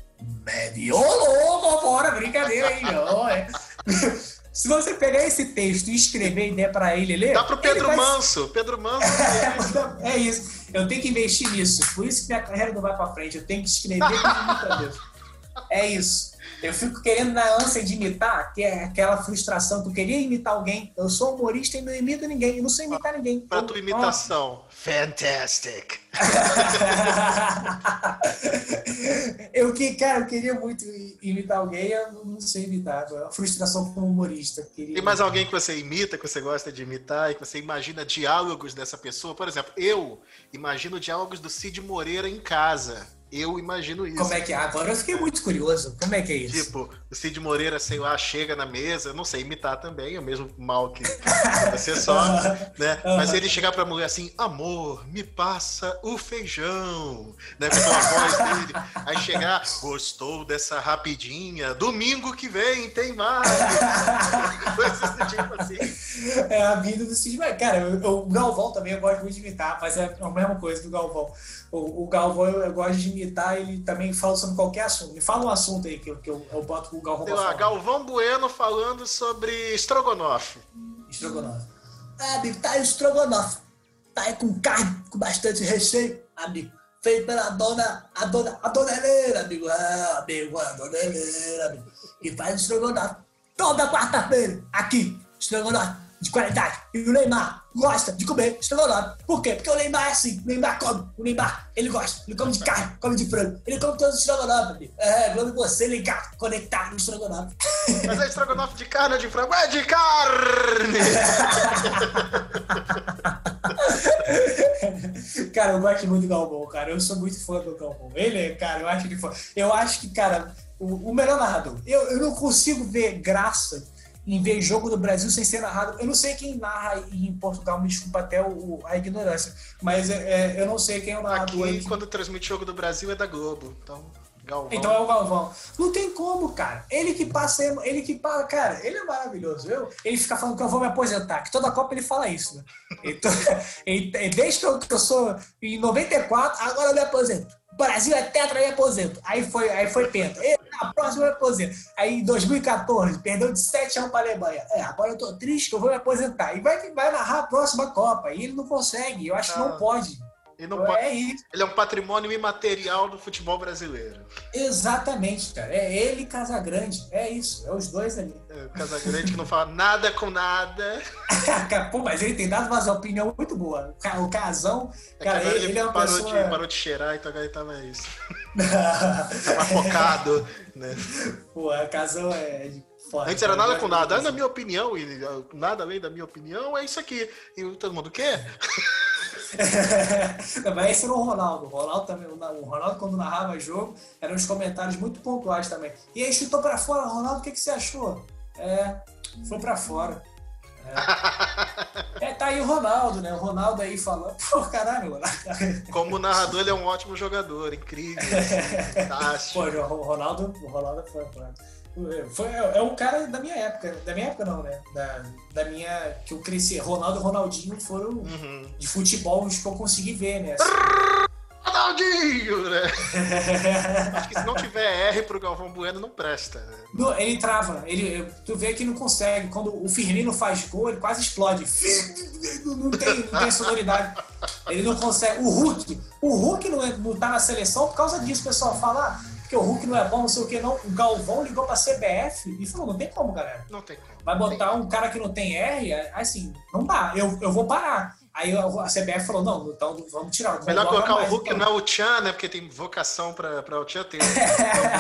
Médio. Ô, louco, porra, brincadeira aí, ó, é. Se você pegar esse texto e escrever e der para ele ler. Dá pro Pedro vai... Manso. Pedro Manso. é isso. Eu tenho que investir nisso. Por isso que minha carreira não vai para frente. Eu tenho que escrever Deus. É isso. Eu fico querendo na ânsia de imitar, que é aquela frustração que eu queria imitar alguém. Eu sou humorista e não imito ninguém. Eu não sei imitar ninguém. Pra tua imitação. Fantastic. eu que, cara, eu queria muito imitar alguém, eu não sei imitar. É uma frustração como humorista. Queria Tem mais alguém que você imita, que você gosta de imitar e que você imagina diálogos dessa pessoa? Por exemplo, eu imagino diálogos do Cid Moreira em casa. Eu imagino isso. Como é que é? Agora eu fiquei muito curioso. Como é que é isso? Tipo, o Cid Moreira, sei lá, chega na mesa, não sei imitar também, é o mesmo mal que você só, né? Mas ele chegar pra mulher assim, amor, me passa o feijão, né? Com a voz dele. Aí chegar, gostou dessa rapidinha, domingo que vem tem mais. Coisas tipo assim. É a vida do Cid Moreira. Cara, o Galvão também eu gosto muito de imitar, mas é a mesma coisa do Galvão. O, o Galvão eu, eu gosto de imitar imitar, ele também fala sobre qualquer assunto. Me fala um assunto aí que eu, que eu, eu boto o Galvão Sei lá, Galvão Bueno falando sobre estrogonofe. Estrogonofe. Ah, amigo, tá aí estrogonofe. Tá aí com carne, com bastante recheio, amigo. Feito pela dona, a dona, a dona Helena, amigo. Ah, amigo, a dona Helena, amigo. E faz estrogonofe toda quarta-feira, aqui, estrogonofe de qualidade. E o Neymar gosta de comer estrogonofe. Por quê? Porque o Neymar é assim. O Neymar come. O Neymar, ele gosta. Ele come de carne, come de frango. Ele come todos os estrogonofe, amigo. É, vendo você ligado, conectado no estrogonofe. Mas é estrogonofe de carne ou de frango? É de carne! cara, eu gosto muito do Galvão, cara. Eu sou muito fã do Galvão. Ele é, cara, eu acho que foi. Eu acho que, cara, o, o melhor narrador. Eu, eu não consigo ver graça em ver jogo do Brasil sem ser narrado. Eu não sei quem narra em Portugal, me desculpa até o, a ignorância, mas é, é, eu não sei quem é o narrador. Aqui, quando transmite jogo do Brasil, é da Globo. Então. Galvão. Então é o Galvão. Não tem como, cara. Ele que passa, ele que passa, cara, ele é maravilhoso. Eu, ele fica falando que eu vou me aposentar, que toda Copa ele fala isso, né? Então, desde que eu, que eu sou em 94, agora eu me aposento. Brasil é tetra e aposento. Aí foi, aí foi penta. E, na próxima eu aposento. Aí em 2014, perdeu de 7 a 1 para a Alemanha. É, agora eu tô triste que eu vou me aposentar. E vai, vai narrar a próxima Copa. E ele não consegue. Eu acho que não pode. Ele, não é isso. ele é um patrimônio imaterial do futebol brasileiro. Exatamente, cara. É ele e Casagrande. É isso. É os dois ali. É, Casagrande que não fala nada com nada. Pô, mas ele tem dado uma opinião muito boa. O Casão, é cara, ele, ele, é uma parou pessoa... De, parou de cheirar, então agora ele tava isso. tava focado, né? Pô, o Casão é... Foda, Antes era nada com nada. Ah, na minha opinião, e nada além da minha opinião, é isso aqui. E todo mundo quer? Mas esse era o Ronaldo. O Ronaldo também, o Ronaldo quando narrava jogo, eram uns comentários muito pontuais também. E aí chutou para fora, Ronaldo, o que, que você achou? É, foi para fora. É. é. tá aí o Ronaldo, né? O Ronaldo aí falando, pô, caralho, Como narrador, ele é um ótimo jogador, incrível. fantástico. Pô, o Ronaldo, o Ronaldo foi, foi. Foi, é um cara da minha época. Da minha época não, né? Da, da minha. Que eu cresci. Ronaldo e Ronaldinho foram uhum. de futebol os que eu consegui ver, né? Assim. Ronaldinho, né? Acho que se não tiver R pro Galvão Bueno, não presta. Né? ele trava. Ele, tu vê que não consegue. Quando o Firmino faz gol, ele quase explode. Não tem, não tem sonoridade. Ele não consegue. O Hulk. O Hulk não, é, não tá na seleção por causa disso. O pessoal fala. Porque o Hulk não é bom, não sei o que, não. O Galvão ligou pra CBF e falou: não tem como, galera. Não tem como. Vai botar um cara que não tem R, assim, não dá, eu, eu vou parar. Aí a CBF falou: não, então vamos tirar. Vamos Melhor colocar mais, o Hulk então. não é o Tchan, né? Porque tem vocação pra, pra o Tchan ter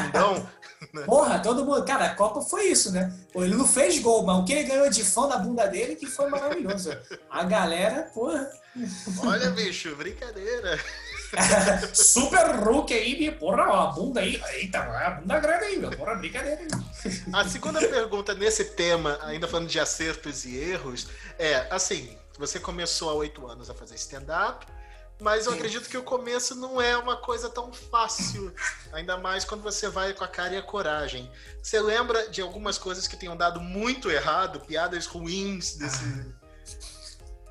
bundão. Né? Porra, todo mundo. Cara, a Copa foi isso, né? Ele não fez gol, mas o que ele ganhou de fã na bunda dele que foi maravilhoso. A galera, porra. Olha, bicho, brincadeira. Super Hulk aí, porra, a bunda aí. Eita, a bunda grande aí, meu. Porra, brincadeira aí. A segunda pergunta nesse tema, ainda falando de acertos e erros, é assim: você começou há oito anos a fazer stand-up. Mas eu Sim. acredito que o começo não é uma coisa tão fácil, ainda mais quando você vai com a cara e a coragem. Você lembra de algumas coisas que tenham dado muito errado, piadas ruins desse.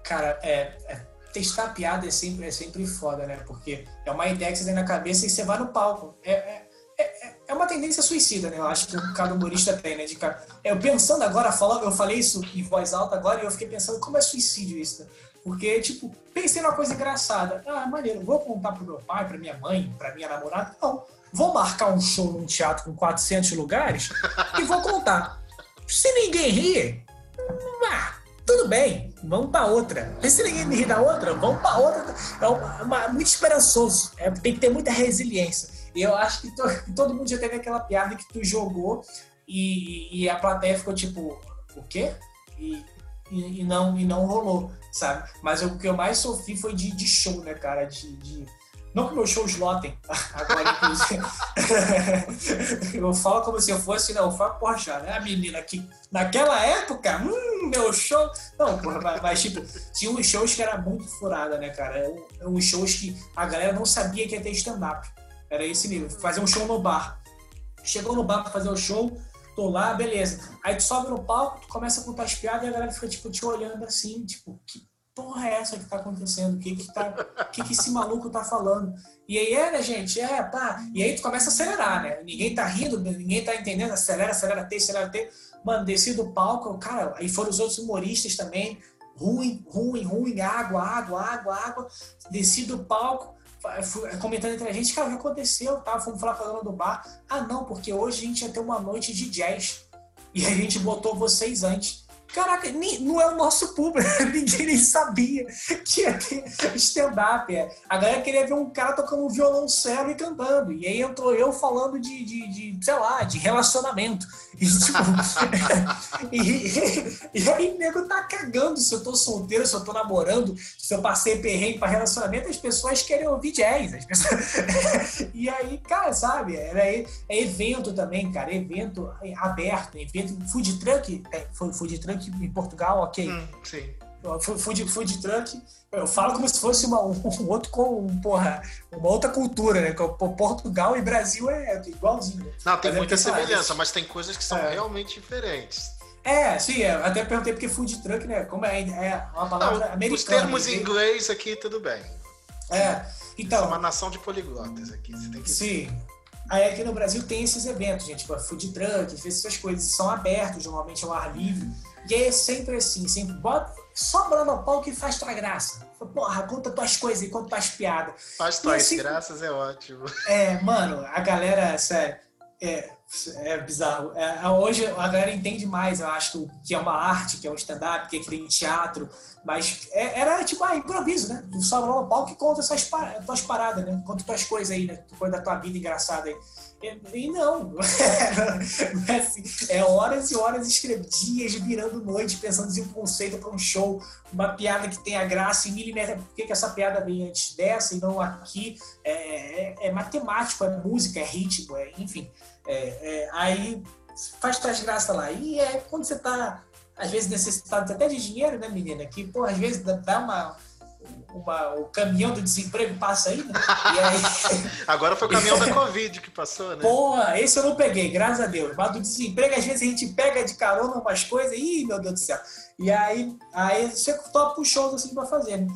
Cara, é, é testar piada é sempre, é sempre foda, né? Porque é uma ideia que você tem na cabeça e você vai no palco. É, é, é, é uma tendência suicida, né? Eu acho que cada humorista tem, né? De cara... Eu pensando agora, eu falei isso em voz alta agora e eu fiquei pensando como é suicídio isso, né? Porque, tipo, pensei numa coisa engraçada. Ah, maneiro, vou contar pro meu pai, pra minha mãe, pra minha namorada. Não, vou marcar um show num teatro com 400 lugares e vou contar. Se ninguém rir, ah, tudo bem, vamos para outra. Se ninguém rir da outra, vamos para outra. É uma, uma, muito esperançoso. É, tem que ter muita resiliência. E eu acho que, to, todo mundo já teve aquela piada que tu jogou e, e a plateia ficou tipo, o quê? E, e, e, não, e não rolou, sabe? Mas o que eu mais sofri foi de, de show, né, cara? De, de não que meus shows lotem, agora, inclusive. eu falo como se eu fosse, não, eu falo Porsche, né? A menina que naquela época, hum, meu show. Não, porra, mas, mas, tipo, tinha uns shows que era muito furada, né, cara? Uns shows que a galera não sabia que ia ter stand-up. Era esse nível. Fazer um show no bar. Chegou no bar pra fazer o show, tô lá, beleza. Aí tu sobe no palco, tu começa a contar as piadas e a galera fica, tipo, te olhando assim, tipo, que porra é essa que tá acontecendo? O que que, tá, que que esse maluco tá falando? E aí é, gente? É, tá. E aí tu começa a acelerar, né? Ninguém tá rindo, ninguém tá entendendo. Acelera, acelera, T, acelera, T. Mano, desci do palco, cara, aí foram os outros humoristas também. Ruim, ruim, ruim, água, água, água, água. Desci do palco, comentando entre a gente, cara, o que aconteceu? Tá? Fomos falar com a dona do bar. Ah, não, porque hoje a gente ia ter uma noite de jazz. E a gente botou vocês antes. Caraca, não é o nosso público, ninguém nem sabia que ia ter stand-up. É. A galera queria ver um cara tocando um violoncelo e cantando. E aí entrou eu falando de, de, de sei lá, de relacionamento. E, tipo, e, e, aí o nego tá cagando se eu tô solteiro, se eu tô namorando, se eu passei perrengue pra relacionamento, as pessoas querem ouvir jazz. As pessoas... e aí, cara, sabe? Era, é evento também, cara, evento aberto, evento food truck, é, food truck truck em Portugal, ok. Hum, sim. Food, food truck, eu falo como se fosse uma, um outro com porra, uma outra cultura, né? Portugal e Brasil é igualzinho. Não, tem mas é muita é semelhança, mas tem coisas que são é. realmente diferentes. É, sim, é, até perguntei porque food truck, né? Como é, é uma palavra Não, americana. Os termos em inglês aqui, tudo bem. É, então. É uma nação de poliglotas aqui, você tem que. Sim. Aí aqui no Brasil tem esses eventos, gente, tipo food truck, essas coisas, são abertos, normalmente ao ar livre. E aí é sempre assim, sempre bota, só bola no pau que faz tua graça. Porra, conta tuas coisas e conta tuas piadas. Faz tuas assim, graças, é ótimo. É, mano, a galera, sério, é, é bizarro. É, hoje a galera entende mais, eu acho, que é uma arte, que é um stand-up, que é que tem teatro. Mas é, era tipo, ah, improviso, né? Tu só no palco e conta essas tuas paradas, né? Conta tuas coisas aí, né? Coisa da tua vida engraçada aí. E não, é, assim, é horas e horas escrevendo, dias virando noite, pensando em um conceito para um show, uma piada que tenha graça em milímetros. Por que, que essa piada vem antes dessa e não aqui? É, é, é matemático, é música, é ritmo, é, enfim. É, é, aí faz tuas graças lá. E é quando você está, às vezes, necessitado até de dinheiro, né, menina? Que, pô, às vezes dá uma uma, o caminhão do desemprego passa aí, né? Aí... Agora foi o caminhão da Covid que passou, né? Porra, esse eu não peguei, graças a Deus. Mas do desemprego, às vezes a gente pega de carona umas coisas, ih, meu Deus do céu. E aí, aí você topa os shows assim pra fazer, né?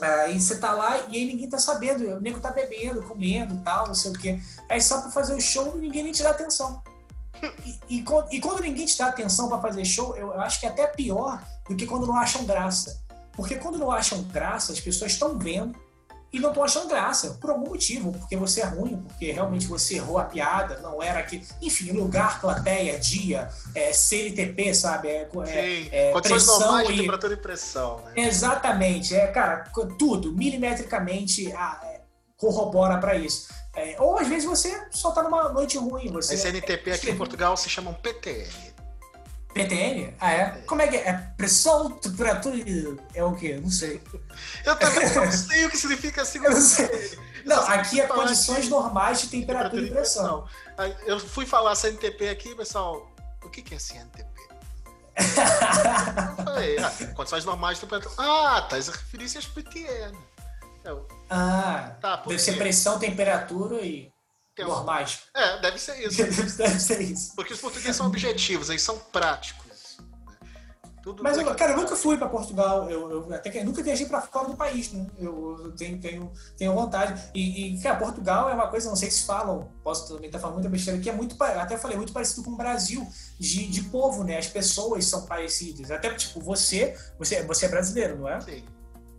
Aí você tá lá e aí ninguém tá sabendo, o nego tá bebendo, comendo tal, não sei o quê. Aí só pra fazer o show, ninguém nem te dá atenção. E, e, e quando ninguém te dá atenção para fazer show, eu acho que é até pior do que quando não acham graça. Porque quando não acham graça, as pessoas estão vendo e não estão achando graça, por algum motivo, porque você é ruim, porque realmente você errou a piada, não era aqui. Enfim, lugar, plateia, dia, é, CLTP, sabe? É, é, é Condições normais de temperatura e pressão. Né? Exatamente, é, cara, tudo, milimetricamente é, corrobora para isso. É, ou às vezes você só está numa noite ruim. Você, a CNTP aqui em Portugal se chamam PTL. PTN? Ah, é? Como é que é? é? Pressão, temperatura é o quê? Não sei. Eu também não sei o que significa assim. Não sei. Não, aqui é condições normais de temperatura, e pressão. Eu fui falar CNTP aqui, pessoal. O que é CNTP? falei, ah, condições normais de temperatura. Ah, tá, as referências PTN. Eu, ah, tá, deve ser pressão, temperatura e tem normais. É, deve ser isso. deve ser isso. Porque os portugueses são objetivos, eles são práticos. Né? Tudo Mas, eu, cara, eu nunca fui para Portugal, eu, eu até que nunca viajei para fora do país, né? Eu, tenho, tenho, tenho vontade. E, e, cara, Portugal é uma coisa, não sei se falam, posso também estar falando muita besteira, que é muito, até falei, muito parecido com o Brasil, de, de povo, né? As pessoas são parecidas. Até, tipo, você, você, você é brasileiro, não é? Sim.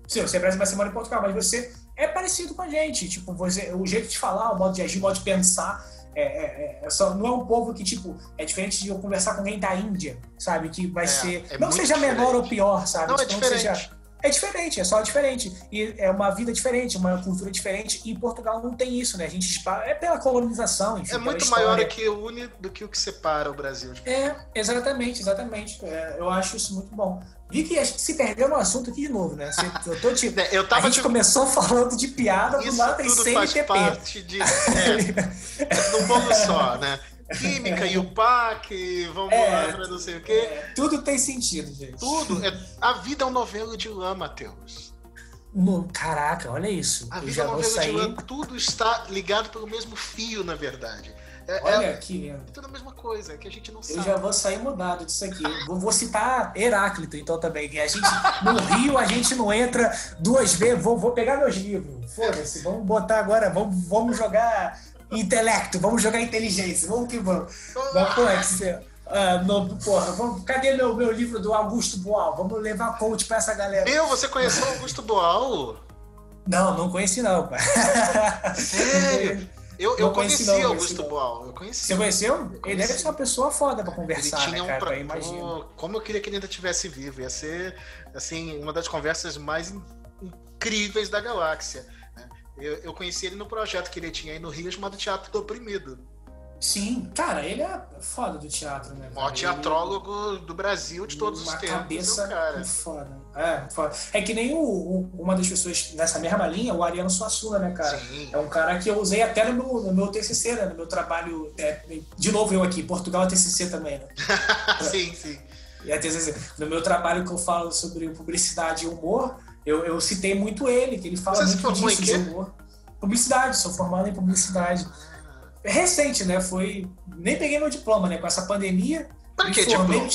Sim, você é brasileiro, mas você mora em Portugal, mas você é parecido com a gente. Tipo, você, o jeito de falar, o modo de agir, o modo de pensar. É, é, é, só, não é um povo que, tipo, é diferente de eu conversar com alguém da Índia, sabe? Que vai é, ser. É não seja diferente. menor ou pior, sabe? Não, é tipo, diferente. Seja, é diferente, é só diferente. E é uma vida diferente, uma cultura diferente. E Portugal não tem isso, né? A gente é pela colonização, enfim. É muito maior do que une do que o que separa o Brasil. É, exatamente, exatamente. É, eu acho isso muito bom. Vi que a gente se perdeu no assunto aqui de novo, né? Eu, tô, tipo, é, eu tava, a gente tipo, começou falando de piada, do lado tem CNTP. Faz parte de, é, é, num bolo só, né? Química e o PAC, vamos é, lá pra não sei o quê. É, tudo tem sentido, gente. Tudo. É, a vida é um novelo de lã, Matheus. No, caraca, olha isso. A vida é um novelo sair... de lã. Tudo está ligado pelo mesmo fio, na verdade. É, é olha aqui, É tudo a mesma coisa, que a gente não sabe. Eu já vou sair mudado disso aqui. vou, vou, citar Heráclito, então, também. A gente, no Rio, a gente não entra duas vezes. Vou, vou pegar meus livros. Foda-se, vamos botar agora, vamos, vamos jogar intelecto, vamos jogar inteligência, vamos que vamos. Vamos, pô, é que ah, no, porra, vamos, cadê meu, meu livro do Augusto Boal? Vamos levar coach pra essa galera. Meu, você conheceu o Augusto Boal? Não, não conheci não, pai. Sério? Eu, eu conheci não, Augusto Boal. Eu conheci. Você conheceu? Ele deve ser uma pessoa foda pra conversar, ele tinha né, cara? Um pra... Como eu queria que ele ainda tivesse vivo. Ia ser, assim, uma das conversas mais incríveis da galáxia. Né? Eu, eu conheci ele no projeto que ele tinha aí no Rio chamado Teatro do Oprimido. Sim, cara, ele é foda do teatro, né? O maior teatrólogo do Brasil de todos os tempos. Uma cabeça cara. foda. É, foda. É que nem o, o, uma das pessoas nessa mesma linha, o Ariano Suassuna, né, cara? Sim. É um cara que eu usei até no meu, no meu TCC, né? No meu trabalho. É, de novo eu aqui, Portugal é TCC também, né? sim, sim. E a TCC. No meu trabalho que eu falo sobre publicidade e humor, eu, eu citei muito ele, que ele fala Você muito disso de humor. Publicidade, sou formado em publicidade recente, né? Foi. Nem peguei meu diploma, né? Com essa pandemia. Pra que diploma?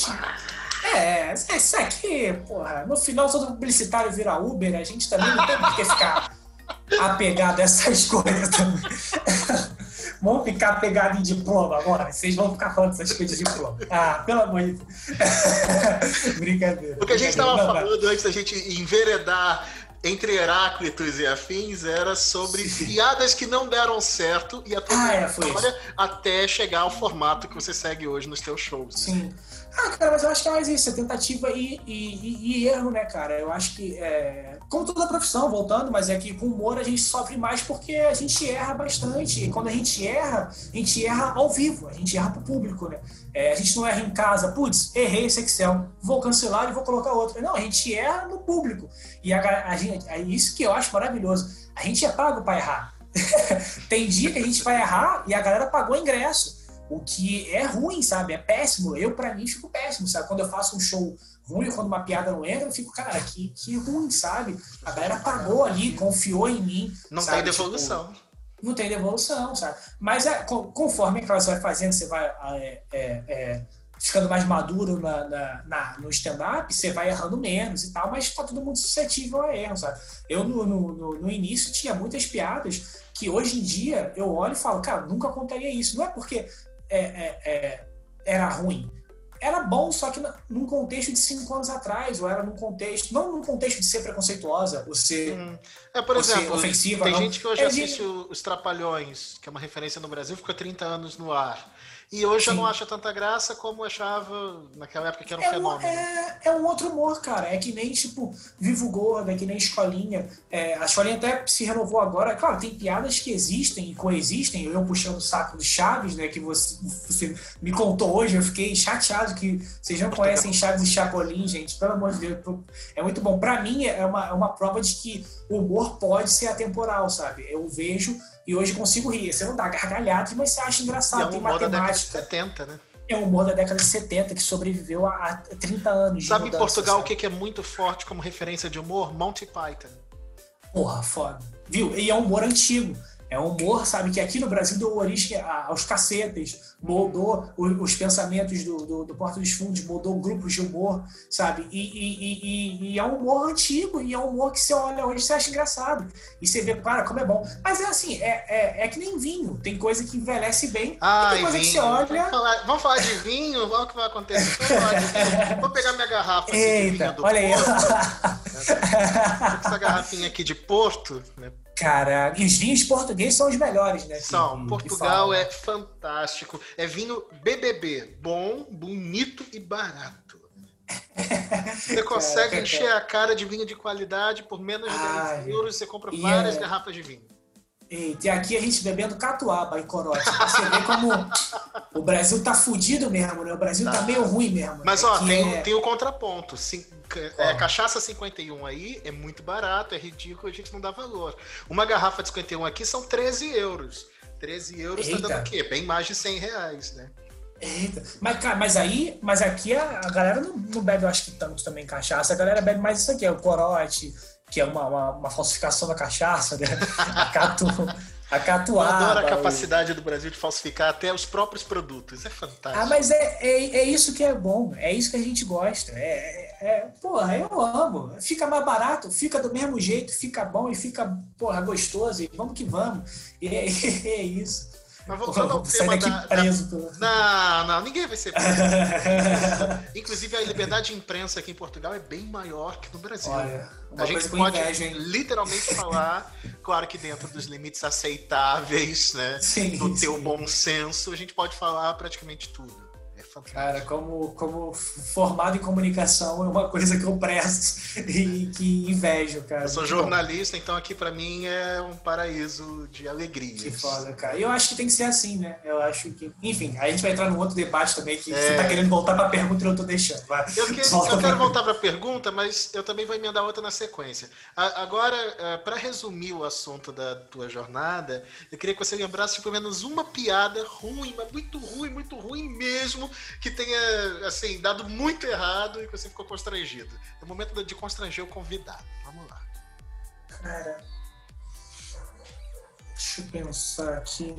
É, isso aqui, porra, no final todo publicitário vira Uber, a gente também não tem por que ficar apegado a essas coisas também. Vamos ficar apegado em diploma agora? Vocês vão ficar falando essas coisas de diploma. Ah, pelo amor de Deus. brincadeira. O que a gente estava falando antes da gente enveredar entre Heráclitos e afins era sobre Sim. piadas que não deram certo e a ah, é, história até chegar ao formato que você segue hoje nos teus shows. Né? Sim. Ah, cara, mas eu acho que é mais isso, é tentativa e, e, e, erro, né, cara? Eu acho que, é, como toda profissão, voltando, mas é que com humor a gente sofre mais porque a gente erra bastante. E quando a gente erra, a gente erra ao vivo, a gente erra pro público, né? É, a gente não erra em casa, putz, errei esse Excel, vou cancelar e vou colocar outro. Não, a gente erra no público. E a, a gente, é isso que eu acho maravilhoso. A gente é pago para errar. Tem dia que a gente vai errar e a galera pagou ingresso. O que é ruim, sabe? É péssimo. Eu, para mim, fico péssimo, sabe? Quando eu faço um show ruim, quando uma piada não entra, eu fico, cara, que, que ruim, sabe? A galera pagou ali, confiou em mim. Não sabe? tem devolução. Tipo, não tem devolução, sabe? Mas é, conforme que você vai fazendo, você vai é, é, é, ficando mais maduro na, na, na no stand-up, você vai errando menos e tal, mas tá todo mundo suscetível a erro, sabe? Eu, no, no, no início, tinha muitas piadas que hoje em dia eu olho e falo, cara, nunca contaria isso. Não é porque é, é, era ruim. Era bom, só que num contexto de cinco anos atrás, ou era num contexto, não num contexto de ser preconceituosa, ou ser, hum. é, por exemplo, ofensiva. Tem não. gente que hoje é assiste de... Os Trapalhões, que é uma referência no Brasil, ficou 30 anos no ar. E hoje Sim. eu não acha tanta graça como achava naquela época que era um é fenômeno. Um, é, é, um outro humor, cara. É que nem, tipo, Vivo Gordo, é que nem Escolinha. É, a Escolinha até se renovou agora. Claro, tem piadas que existem e coexistem. Eu puxando o saco do Chaves, né, que você, você me contou hoje, eu fiquei chateado que vocês não conhecem Chaves e Chapolin, gente. Pelo amor de Deus. É muito bom. Para mim, é uma, é uma prova de que o humor pode ser atemporal, sabe? Eu vejo e hoje consigo rir. Você não dá gargalhada, mas você acha engraçado. é um tem matemática. Da década de 70, né? É um humor da década de 70 que sobreviveu há 30 anos. Sabe em Portugal o que é muito forte como referência de humor? Monty Python. Porra, foda. Viu? E é um humor antigo. É um humor, sabe, que aqui no Brasil deu origem aos cacetes, moldou os pensamentos do, do, do Porto dos Fundos, moldou grupos de humor, sabe? E, e, e, e, é um humor antigo, e é um humor que você olha hoje e você acha engraçado. E você vê, cara, como é bom. Mas é assim, é, é, é que nem vinho. Tem coisa que envelhece bem, ah, tem coisa vinho. que você olha... Vamos falar, vamos falar de vinho, vamos o que vai acontecer. Vou pegar minha garrafa aqui Eita, de vinho do olha Porto. Aí. Essa garrafinha aqui de Porto, né? Cara, os vinhos portugueses são os melhores, né? São. Que, Portugal que é fantástico. É vinho BBB. Bom, bonito e barato. Você consegue cara, encher cara. a cara de vinho de qualidade por menos de 10 Ai, euros. Você compra várias é... garrafas de vinho. E aqui a gente bebendo catuaba em corote. Você vê como o Brasil tá fudido mesmo, né? O Brasil tá, tá meio ruim mesmo. Mas, ó, tem, é... tem o contraponto. Sim, é, cachaça 51 aí é muito barato, é ridículo, a gente não dá valor. Uma garrafa de 51 aqui são 13 euros. 13 euros Eita. tá dando o quê? Bem mais de 100 reais, né? Eita. Mas, cara, mas aí, mas aqui a, a galera não, não, bebe, eu acho que tanto também cachaça, a galera bebe mais isso aqui, é o corote, que é uma, uma, uma falsificação da cachaça, né? A catu, a catuaba. Eu adoro a capacidade do Brasil de falsificar até os próprios produtos. É fantástico. Ah, mas é, é, é isso que é bom. É isso que a gente gosta. É, é, é, porra, eu amo. Fica mais barato, fica do mesmo jeito, fica bom e fica, porra, gostoso. E vamos que vamos. E é, é isso. Mas voltando ao daqui da, preso. Da... Não, não, ninguém vai ser preso. Inclusive, a liberdade de imprensa aqui em Portugal é bem maior que no Brasil. Olha, a gente pode inveja, literalmente falar, claro que dentro dos limites aceitáveis, né? Sim, do sim. teu bom senso, a gente pode falar praticamente tudo. Cara, como, como formado em comunicação é uma coisa que eu presto e que invejo, cara. Eu sou jornalista, então aqui para mim é um paraíso de alegria. Que foda, cara. E eu acho que tem que ser assim, né? Eu acho que. Enfim, a gente vai entrar num outro debate também que é... você tá querendo voltar pra pergunta e eu tô deixando. Vai. Eu, que, eu quero voltar pra pergunta, mas eu também vou emendar outra na sequência. Agora, é, para resumir o assunto da tua jornada, eu queria que você lembrasse pelo menos uma piada ruim, mas muito ruim, muito ruim mesmo que tenha, assim, dado muito errado e que você ficou constrangido. É o momento de constranger o convidado. Vamos lá. Cara. Deixa eu pensar aqui.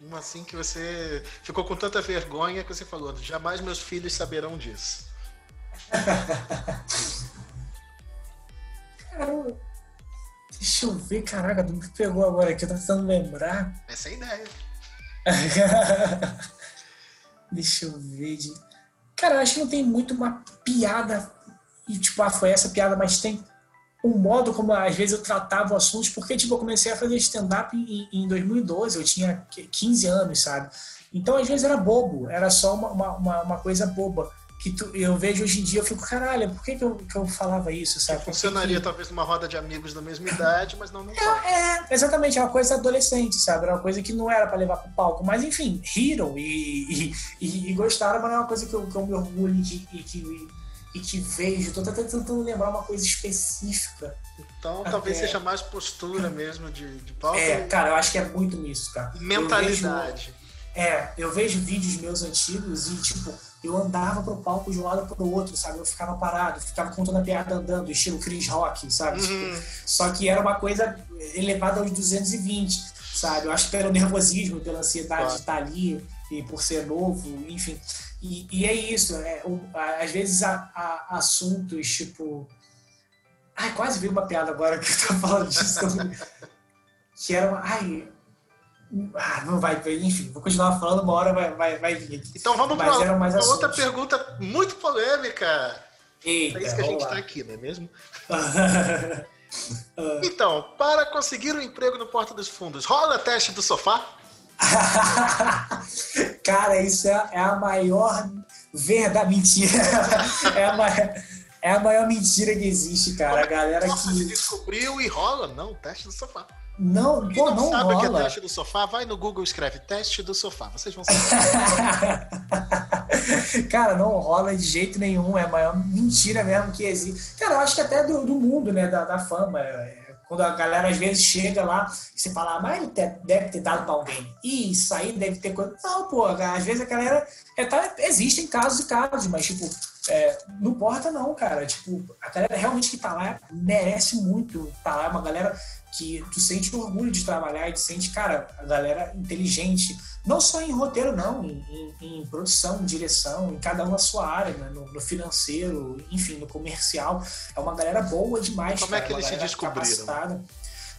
Uma assim que você ficou com tanta vergonha que você falou, jamais meus filhos saberão disso. Cara, deixa eu ver, caraca, tu me pegou agora aqui, eu tô tentando lembrar. Essa é a ideia. Deixa eu ver. De... Cara, acho que não tem muito uma piada. E, tipo, ah, foi essa piada, mas tem o modo como às vezes eu tratava o assunto, porque, tipo, eu comecei a fazer stand-up em, em 2012, eu tinha 15 anos, sabe? Então, às vezes era bobo, era só uma, uma, uma coisa boba que tu, eu vejo hoje em dia, eu fico, caralho, por que, que, eu, que eu falava isso, sabe? Que funcionaria que... talvez numa roda de amigos da mesma idade, mas não no é, é, exatamente, é uma coisa adolescente, sabe? Era uma coisa que não era para levar pro palco, mas enfim, riram e, e, e, gostaram, mas é uma coisa que eu, que eu me orgulho e que, e que, e que vejo. Tô até tentando lembrar uma coisa específica. Então talvez seja mais postura mesmo de, de palco. É, cara, eu acho que é muito nisso, cara. Mentalidade. Vejo, é, eu vejo vídeos meus antigos e, tipo, eu andava pro palco de um lado pro outro, sabe? Eu ficava parado, ficava contando a piada andando, estilo Chris Rock, sabe? Uhum. Tipo, só que era uma coisa elevada aos 220, sabe? Eu acho que pelo nervosismo, pela ansiedade claro. de estar ali, e por ser novo, enfim. E, e é isso, é, às vezes há, há, assuntos tipo. Ai, quase vi uma piada agora que eu tava falando disso. que era uma. Ai, ah, não vai, enfim, vou continuar falando, uma hora vai, vai, vai vir. Então vamos para uma outra pergunta muito polêmica. Eita, é isso que a gente está aqui, não é mesmo? então, para conseguir um emprego no Porta dos Fundos, rola teste do sofá? Cara, isso é, é a maior verdade, mentira. é, a maior, é a maior mentira que existe, cara. A galera Nossa, que. descobriu e rola. Não, teste do sofá. Não, pô, não, não sabe rola. o que é teste do sofá? Vai no Google e escreve teste do sofá. Vocês vão saber. Cara, não rola de jeito nenhum. É a maior mentira mesmo que existe. Cara, eu acho que até do, do mundo, né? Da, da fama. É, quando a galera às vezes chega lá e você fala, ah, mas ele deve ter dado pra alguém. E isso aí deve ter coisa. Não, pô, às vezes a galera. É, tá, existem casos e casos, mas tipo, é, não importa não, cara. Tipo, a galera realmente que tá lá merece muito. Tá lá, é uma galera que tu sente orgulho de trabalhar e tu sente, cara, a galera inteligente, não só em roteiro, não, em, em, em produção, em direção, em cada uma a sua área, né? no, no, financeiro, enfim, no comercial. É uma galera boa demais. Como cara, é que eles se descobriram? Capacitada.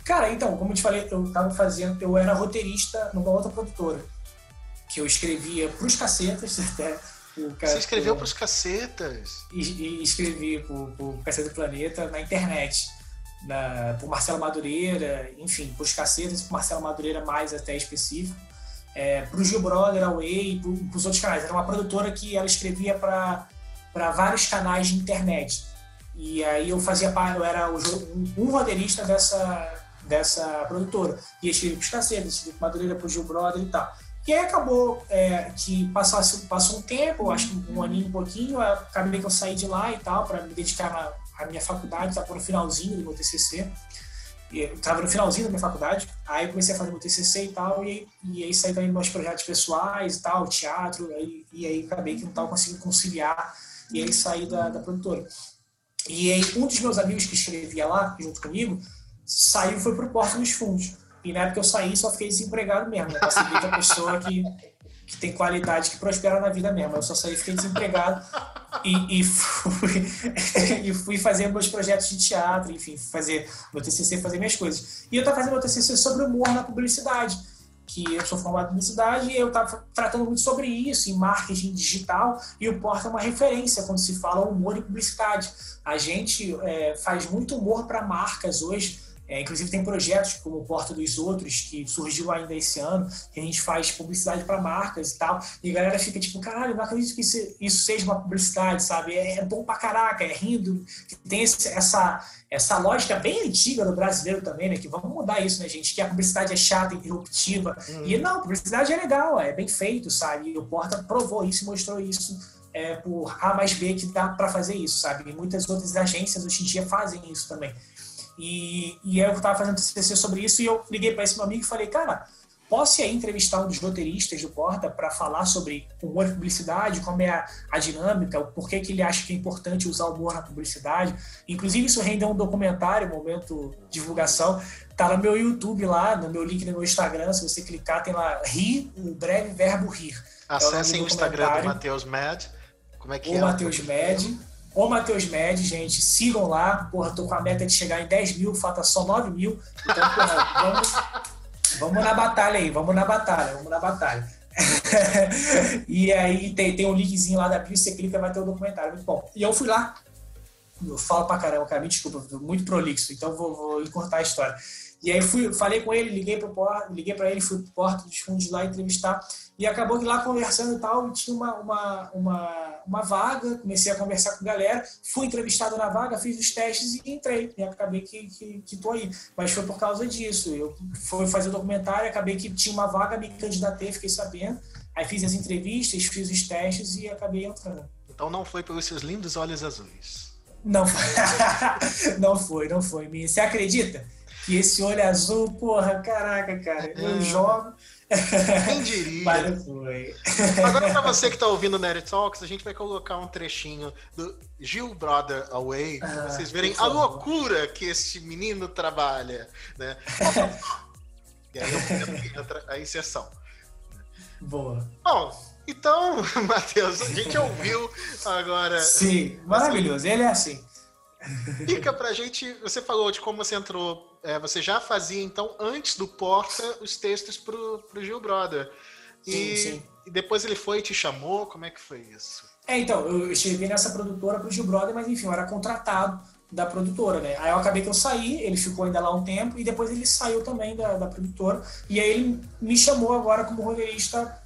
Cara, então, como eu te falei, eu tava fazendo, eu era roteirista numa outra produtora, que eu escrevia pros cacetas, até. Você escreveu pros cacetas? E, e escrevi pro, pro Caceta do Planeta na internet na, por Marcelo Madureira, enfim, por os cacetas, por Marcelo Madureira mais até específico, é, para o Gil Brother, a Way, para os outros canais. Era uma produtora que ela escrevia para vários canais de internet. E aí eu fazia parte, eu era um, um roteirista dessa, dessa produtora. E escrevi para os cacetas, escrevi para Madureira, para o Gil Brother e tal. E aí acabou é, que passasse, passou um tempo, acho que um aninho, um pouquinho, acabei que eu saí de lá e tal, para me dedicar na, a minha faculdade, estava no finalzinho do meu TCC, estava no finalzinho da minha faculdade, aí comecei a fazer meu TCC e tal, e, e aí saí também meus projetos pessoais e tal, teatro, e, e aí acabei que não estava conseguindo conciliar, e aí saí da, da produtora. E aí um dos meus amigos que escrevia lá, junto comigo, saiu e foi pro Porta dos Fundos. E na época eu saí, só fiquei desempregado mesmo, né? Pra pessoa que que tem qualidade, que prospera na vida mesmo. Eu só saí, fiquei desempregado e, e, fui, e fui fazer meus projetos de teatro, enfim, fazer meu TCC, fazer minhas coisas. E eu estava fazendo meu TCC sobre humor na publicidade. que eu sou formado em publicidade e eu estava tratando muito sobre isso, em marketing digital, e o Porta é uma referência quando se fala humor e publicidade. A gente é, faz muito humor para marcas hoje, é, inclusive tem projetos como o Porta dos Outros, que surgiu ainda esse ano, que a gente faz publicidade para marcas e tal, e a galera fica tipo, caralho, não acredito que isso, isso seja uma publicidade, sabe? É, é, bom pra caraca, é rindo, tem esse, essa, essa lógica bem antiga do brasileiro também, né? Que vamos mudar isso, né, gente? Que a publicidade é chata, interruptiva. Hum. E não, publicidade é legal, é bem feito, sabe? E o Porta provou isso e mostrou isso é, por A mais B que dá para fazer isso, sabe? E muitas outras agências hoje em dia fazem isso também. E, e eu estava fazendo TCC sobre isso e eu liguei para esse meu amigo e falei, cara, posso ir aí entrevistar um dos roteiristas do Porta para falar sobre humor e publicidade, como é a, a dinâmica, o porquê que ele acha que é importante usar humor na publicidade. Inclusive, isso rendeu um documentário, momento divulgação. Tá no meu YouTube lá, no meu link no meu Instagram. Se você clicar, tem lá rir, o breve verbo rir. É Acessem é o, o Instagram do Matheus Mad. Como é que o é? O Matheus Med. O Matheus Med, gente, sigam lá. Porra, tô com a meta de chegar em 10 mil, falta só 9 mil. Então, porra, vamos, vamos na batalha aí, vamos na batalha, vamos na batalha. e aí tem, tem um linkzinho lá da bio, você clica vai ter o um documentário, muito bom. E eu fui lá, eu falo pra caramba, cara, me desculpa, muito prolixo, então vou, vou encurtar a história. E aí fui, falei com ele, liguei porta, liguei para ele, fui pro porta dos fundos lá entrevistar. E acabou que lá conversando e tal, tinha uma, uma, uma, uma vaga, comecei a conversar com a galera, fui entrevistado na vaga, fiz os testes e entrei. E acabei que, que, que tô aí. Mas foi por causa disso. Eu fui fazer o documentário, acabei que tinha uma vaga, me candidatei, fiquei sabendo. Aí fiz as entrevistas, fiz os testes e acabei entrando. Então não foi pelos seus lindos olhos azuis. Não foi. não foi, não foi. Você acredita? Que esse olho azul, porra, caraca, cara, eu é. jogo quem diria? Mas não foi. Agora, para você que está ouvindo o Nerd Talks, a gente vai colocar um trechinho do Gil Brother Away, ah, vocês verem a loucura que esse menino trabalha. Né? e aí entra a inserção. Boa. Bom, então, Matheus, a gente ouviu agora. Sim, maravilhoso. Ele é assim. Fica pra gente. Você falou de como você entrou. É, você já fazia, então, antes do Porta, os textos pro, pro Gil Brother. E, sim, sim. e depois ele foi e te chamou? Como é que foi isso? É, então, eu cheguei nessa produtora pro Gil Brother, mas enfim, eu era contratado da produtora, né? Aí eu acabei que eu saí, ele ficou ainda lá um tempo, e depois ele saiu também da, da produtora. E aí ele me chamou agora como roteirista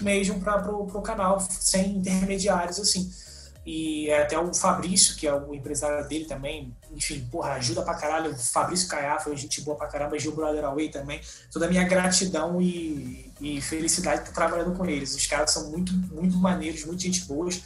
mesmo para pro, pro canal, sem intermediários, assim. E é até o Fabrício, que é o empresário dele também, enfim, porra, ajuda pra caralho. O Fabrício Caiá foi gente boa pra caramba, Gil Brother Away também. Toda a minha gratidão e, e felicidade por trabalhando com eles. Os caras são muito, muito maneiros, muito gente boas.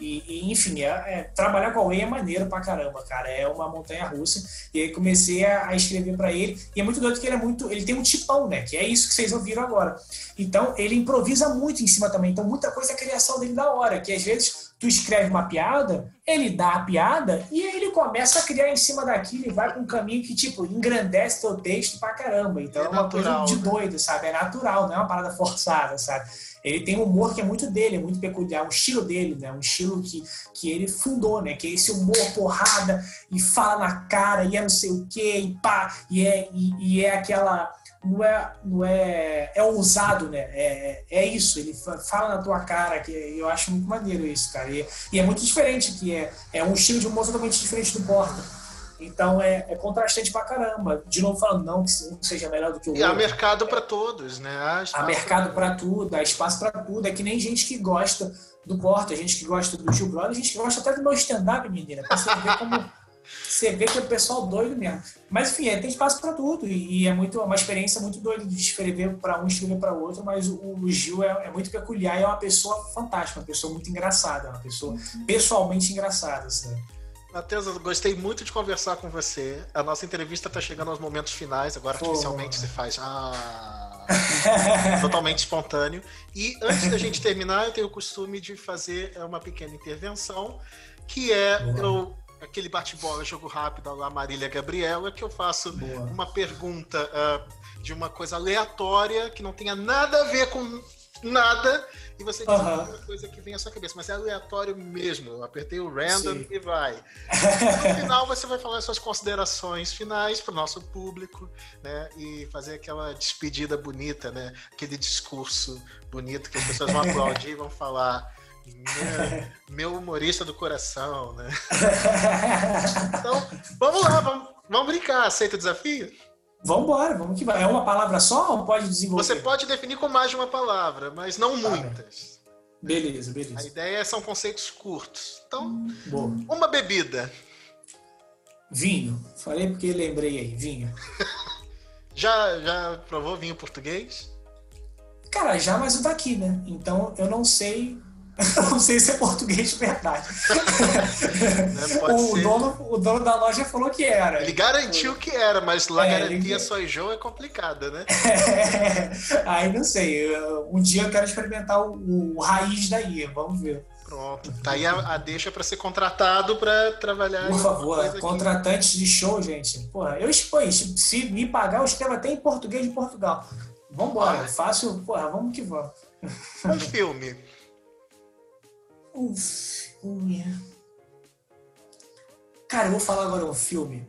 E, e, enfim, é, é, trabalhar com Way é maneiro pra caramba, cara. É uma montanha russa. E aí comecei a, a escrever para ele. E é muito doido que ele é muito. Ele tem um tipão, né? Que é isso que vocês ouviram agora. Então, ele improvisa muito em cima também. Então, muita coisa é criação dele da hora. Que às vezes tu escreve uma piada, ele dá a piada e aí ele começa a criar em cima daquilo e vai com um caminho que, tipo, engrandece teu texto pra caramba. Então é, é uma natural, coisa de né? doido, sabe? É natural, não é uma parada forçada, sabe? Ele tem um humor que é muito dele, é muito peculiar, um estilo dele, né? Um estilo que, que ele fundou, né? Que é esse humor porrada e fala na cara e é não sei o quê, e pá, e é, e, e é aquela não é, não é, é ousado, né? É, é isso, ele fala na tua cara, que eu acho muito maneiro isso, cara. E, e é muito diferente, que é, é um estilo de humor totalmente diferente do Porta. Então é, é contrastante pra caramba. De novo falando, não que um seja melhor do que o outro. E há mercado para todos, né? Há, há mercado para tudo, há espaço para tudo. É que nem gente que gosta do Porta, gente que gosta do Gil Brother, gente que gosta até do meu stand-up, menina. Pra você ver como você vê que é o pessoal doido mesmo. Mas enfim, é, tem espaço para tudo e, é muito uma experiência muito doida de escrever para um escrever para outro. Mas o, o Gil é, é, muito peculiar e é uma pessoa fantástica, uma pessoa muito engraçada, uma pessoa pessoalmente engraçada. Sabe? Matheus, eu gostei muito de conversar com você. A nossa entrevista está chegando aos momentos finais. Agora, Pô. artificialmente, você faz. Ah, totalmente espontâneo. E antes da gente terminar, eu tenho o costume de fazer uma pequena intervenção, que é eu aquele bate-bola, jogo rápido lá, Marília Gabriela, que eu faço Boa. uma pergunta uh, de uma coisa aleatória que não tenha nada a ver com nada e você diz uhum. uma coisa que vem à sua cabeça, mas é aleatório mesmo. Eu apertei o random Sim. e vai. No final você vai falar suas considerações finais para o nosso público, né? E fazer aquela despedida bonita, né? Aquele discurso bonito que as pessoas vão aplaudir e vão falar. Meu, meu humorista do coração, né? Então, vamos lá, vamos, vamos brincar. Aceita o desafio? Vamos embora, vamos que vai. É uma palavra só ou pode desenvolver? Você pode definir com mais de uma palavra, mas não tá muitas. Beleza, beleza. A ideia são conceitos curtos. Então, Boa. uma bebida. Vinho. Falei porque lembrei aí, vinho. já, já provou vinho português? Cara, já, mas o daqui, né? Então eu não sei não sei se é português de verdade. Né, o, dono, o dono da loja falou que era. Ele garantiu que era, mas lá é, garantia ele... só João é complicada, né? É, aí não sei. Um dia eu quero experimentar o, o raiz daí, vamos ver. Pronto. Tá aí a, a deixa para ser contratado para trabalhar. Por favor, contratantes de show, gente. Porra, eu expõe. Se me pagar, eu escrevo até em português de Portugal. Vambora, ah. fácil. Porra, vamos que vamos. Um filme. Um filme. Cara, eu vou falar agora um filme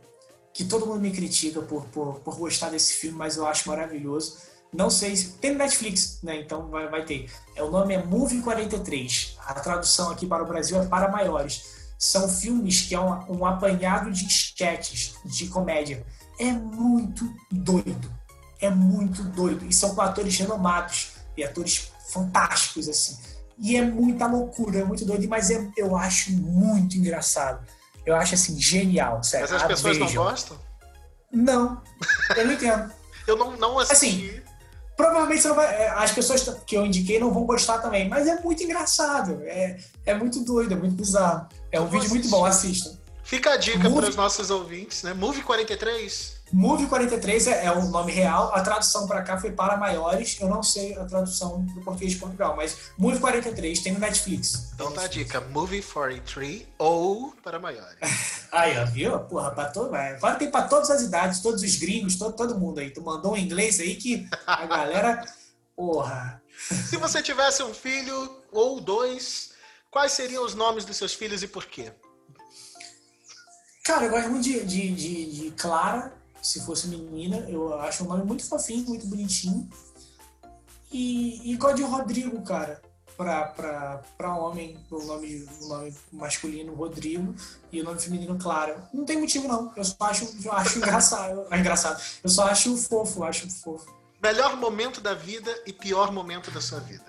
que todo mundo me critica por, por, por gostar desse filme, mas eu acho maravilhoso. Não sei se. Tem no Netflix, né? Então vai, vai ter. É, o nome é Movie 43. A tradução aqui para o Brasil é Para Maiores. São filmes que é um, um apanhado de sketches de comédia. É muito doido. É muito doido. E são com atores renomados e atores fantásticos, assim. E é muita loucura, é muito doido, mas é, eu acho muito engraçado. Eu acho assim, genial. Sério. Mas as pessoas não gostam? Não, eu não entendo. eu não, não assisti. Assim, provavelmente vai, é, as pessoas que eu indiquei não vão gostar também, mas é muito engraçado. É, é muito doido, é muito bizarro. É um vídeo muito bom, assistam. Fica a dica para os nossos ouvintes, né? Movie 43 Move 43 é, é o nome real, a tradução para cá foi para maiores, eu não sei a tradução do português de Portugal, mas Move 43 tem no Netflix. Então tá a dica, Movie 43 ou para maiores. aí, ó, viu? Porra, pra todo, agora tem para todas as idades, todos os gringos, todo, todo mundo aí. Tu mandou um inglês aí que a galera, porra. Se você tivesse um filho ou dois, quais seriam os nomes dos seus filhos e por quê? Cara, eu gosto muito de, de, de, de Clara, se fosse menina, eu acho um nome muito fofinho, muito bonitinho. E, e de Rodrigo, cara. Pra, pra, pra homem, o nome, o nome masculino, Rodrigo, e o nome feminino, Clara. Não tem motivo, não. Eu só acho, eu acho engraçado. É engraçado. Eu só acho fofo, acho fofo. Melhor momento da vida e pior momento da sua vida.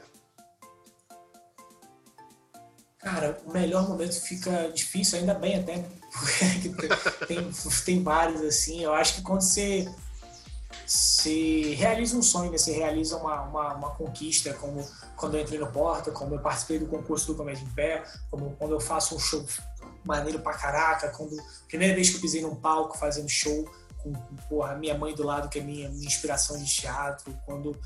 Cara, o melhor momento fica difícil, ainda bem até? tem, tem vários assim. Eu acho que quando você se realiza um sonho, né? você realiza uma, uma, uma, conquista, como quando eu entrei no Porta, como eu participei do concurso do Comédia em Pé, como quando eu faço um show maneiro pra caraca, quando primeira vez que eu pisei num palco fazendo show com, com porra, minha mãe do lado, que é minha, minha inspiração de teatro, quando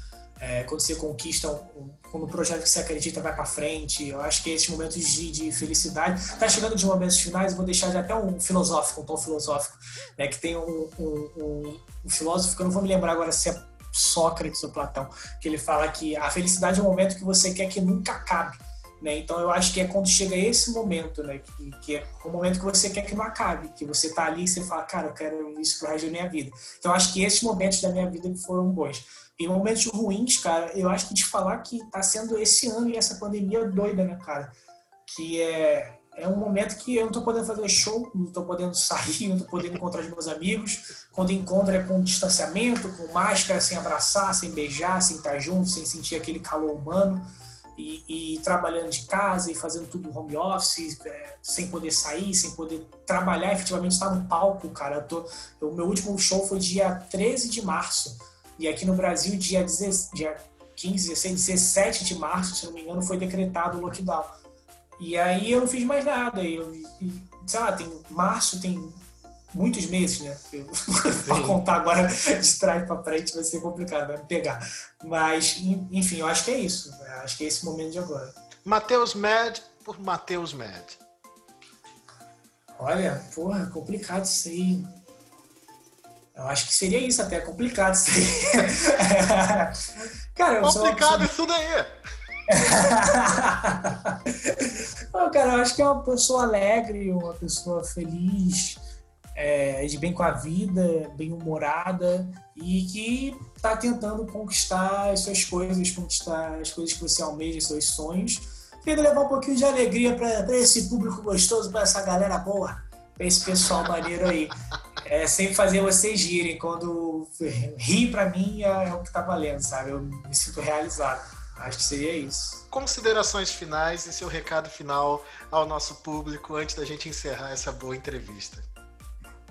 é, quando você conquista, um, quando o projeto que você acredita vai para frente. Eu acho que esses momentos de, de felicidade. Tá chegando de momentos finais, vou deixar até um filosófico, um tom filosófico, né, que tem um, um, um, filósofo que eu não vou me lembrar agora se é Sócrates ou Platão, que ele fala que a felicidade é um momento que você quer que nunca acabe. Né? Então eu acho que é quando chega esse momento, né? que, que é o momento que você quer que não acabe, que você tá ali e você fala, cara, eu quero isso pro resto da minha vida. Então eu acho que esses momentos da minha vida foram bons. Em momentos ruins, cara, eu acho que te falar que tá sendo esse ano e essa pandemia doida, né, cara? Que é, é um momento que eu não tô podendo fazer show, não tô podendo sair, não tô podendo encontrar os meus amigos. Quando encontro é com distanciamento, com máscara, sem abraçar, sem beijar, sem estar junto, sem sentir aquele calor humano. E, e, trabalhando de casa e fazendo tudo home office, é, sem poder sair, sem poder trabalhar, efetivamente estar no palco, cara. O meu último show foi dia 13 de março. E aqui no Brasil, dia, 10, dia 15, 16, 17 de março, se não me engano, foi decretado o lockdown. E aí eu não fiz mais nada. Eu, e, sei lá, tem março tem muitos meses, né? Para contar agora de trás para frente vai ser complicado, vai me pegar. Mas, enfim, eu acho que é isso. Acho que é esse momento de agora. Matheus Med por Matheus Med. Olha, porra, complicado isso aí. Eu acho que seria isso, até complicado isso aí. Cara, Complicado isso daí. Não, cara, eu acho que é uma pessoa alegre, uma pessoa feliz, é, de bem com a vida, bem humorada e que está tentando conquistar as suas coisas, conquistar as coisas que você almeja, seus sonhos. Querendo levar um pouquinho de alegria para esse público gostoso, para essa galera boa, para esse pessoal maneiro aí. É, sempre fazer vocês girem. Quando ri para mim é, é o que tá valendo, sabe? Eu me sinto realizado. Acho que seria isso. Considerações finais e seu recado final ao nosso público antes da gente encerrar essa boa entrevista.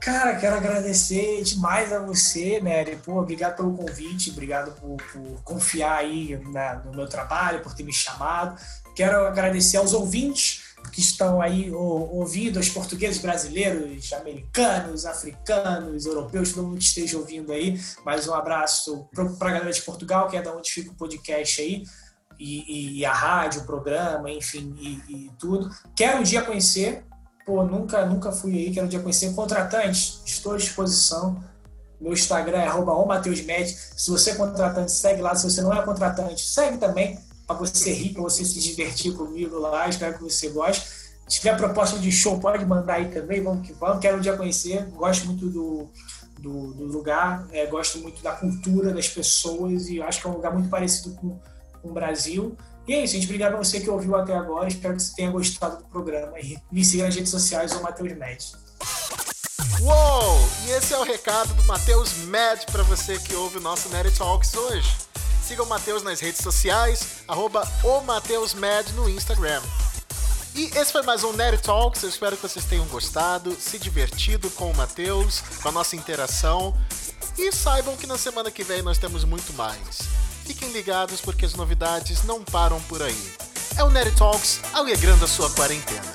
Cara, quero agradecer demais a você, Nery. Pô, obrigado pelo convite, obrigado por, por confiar aí na, no meu trabalho, por ter me chamado. Quero agradecer aos ouvintes que estão aí ouvindo, aos portugueses brasileiros, americanos, africanos, europeus, todo mundo que esteja ouvindo aí. Mais um abraço para a galera de Portugal, que é da onde fica o podcast aí e, e a rádio, o programa, enfim, e, e, tudo. Quero um dia conhecer, pô, nunca, nunca fui aí, quero um dia conhecer. Contratantes, estou à disposição. Meu Instagram é arroba Se você é contratante, segue lá. Se você não é contratante, segue também, para você rir, para você se divertir comigo lá. Espero que você goste. Se tiver proposta de show, pode mandar aí também. Vamos que vamos. Quero um dia conhecer. Gosto muito do, do, do lugar, é, gosto muito da cultura das pessoas e acho que é um lugar muito parecido com com o Brasil. E é isso, gente. Obrigado a você que ouviu até agora. Espero que você tenha gostado do programa. E me siga nas redes sociais, o Matheus Med. Uou! E esse é o recado do Matheus Med para você que ouve o nosso Nerd Talks hoje. Siga o Matheus nas redes sociais, arroba o no Instagram. E esse foi mais um Nerd Talks. Eu espero que vocês tenham gostado, se divertido com o Matheus, com a nossa interação. E saibam que na semana que vem nós temos muito mais. Fiquem ligados porque as novidades não param por aí. É o Nerd Talks alegrando a sua quarentena.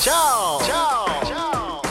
Tchau! Tchau! Tchau!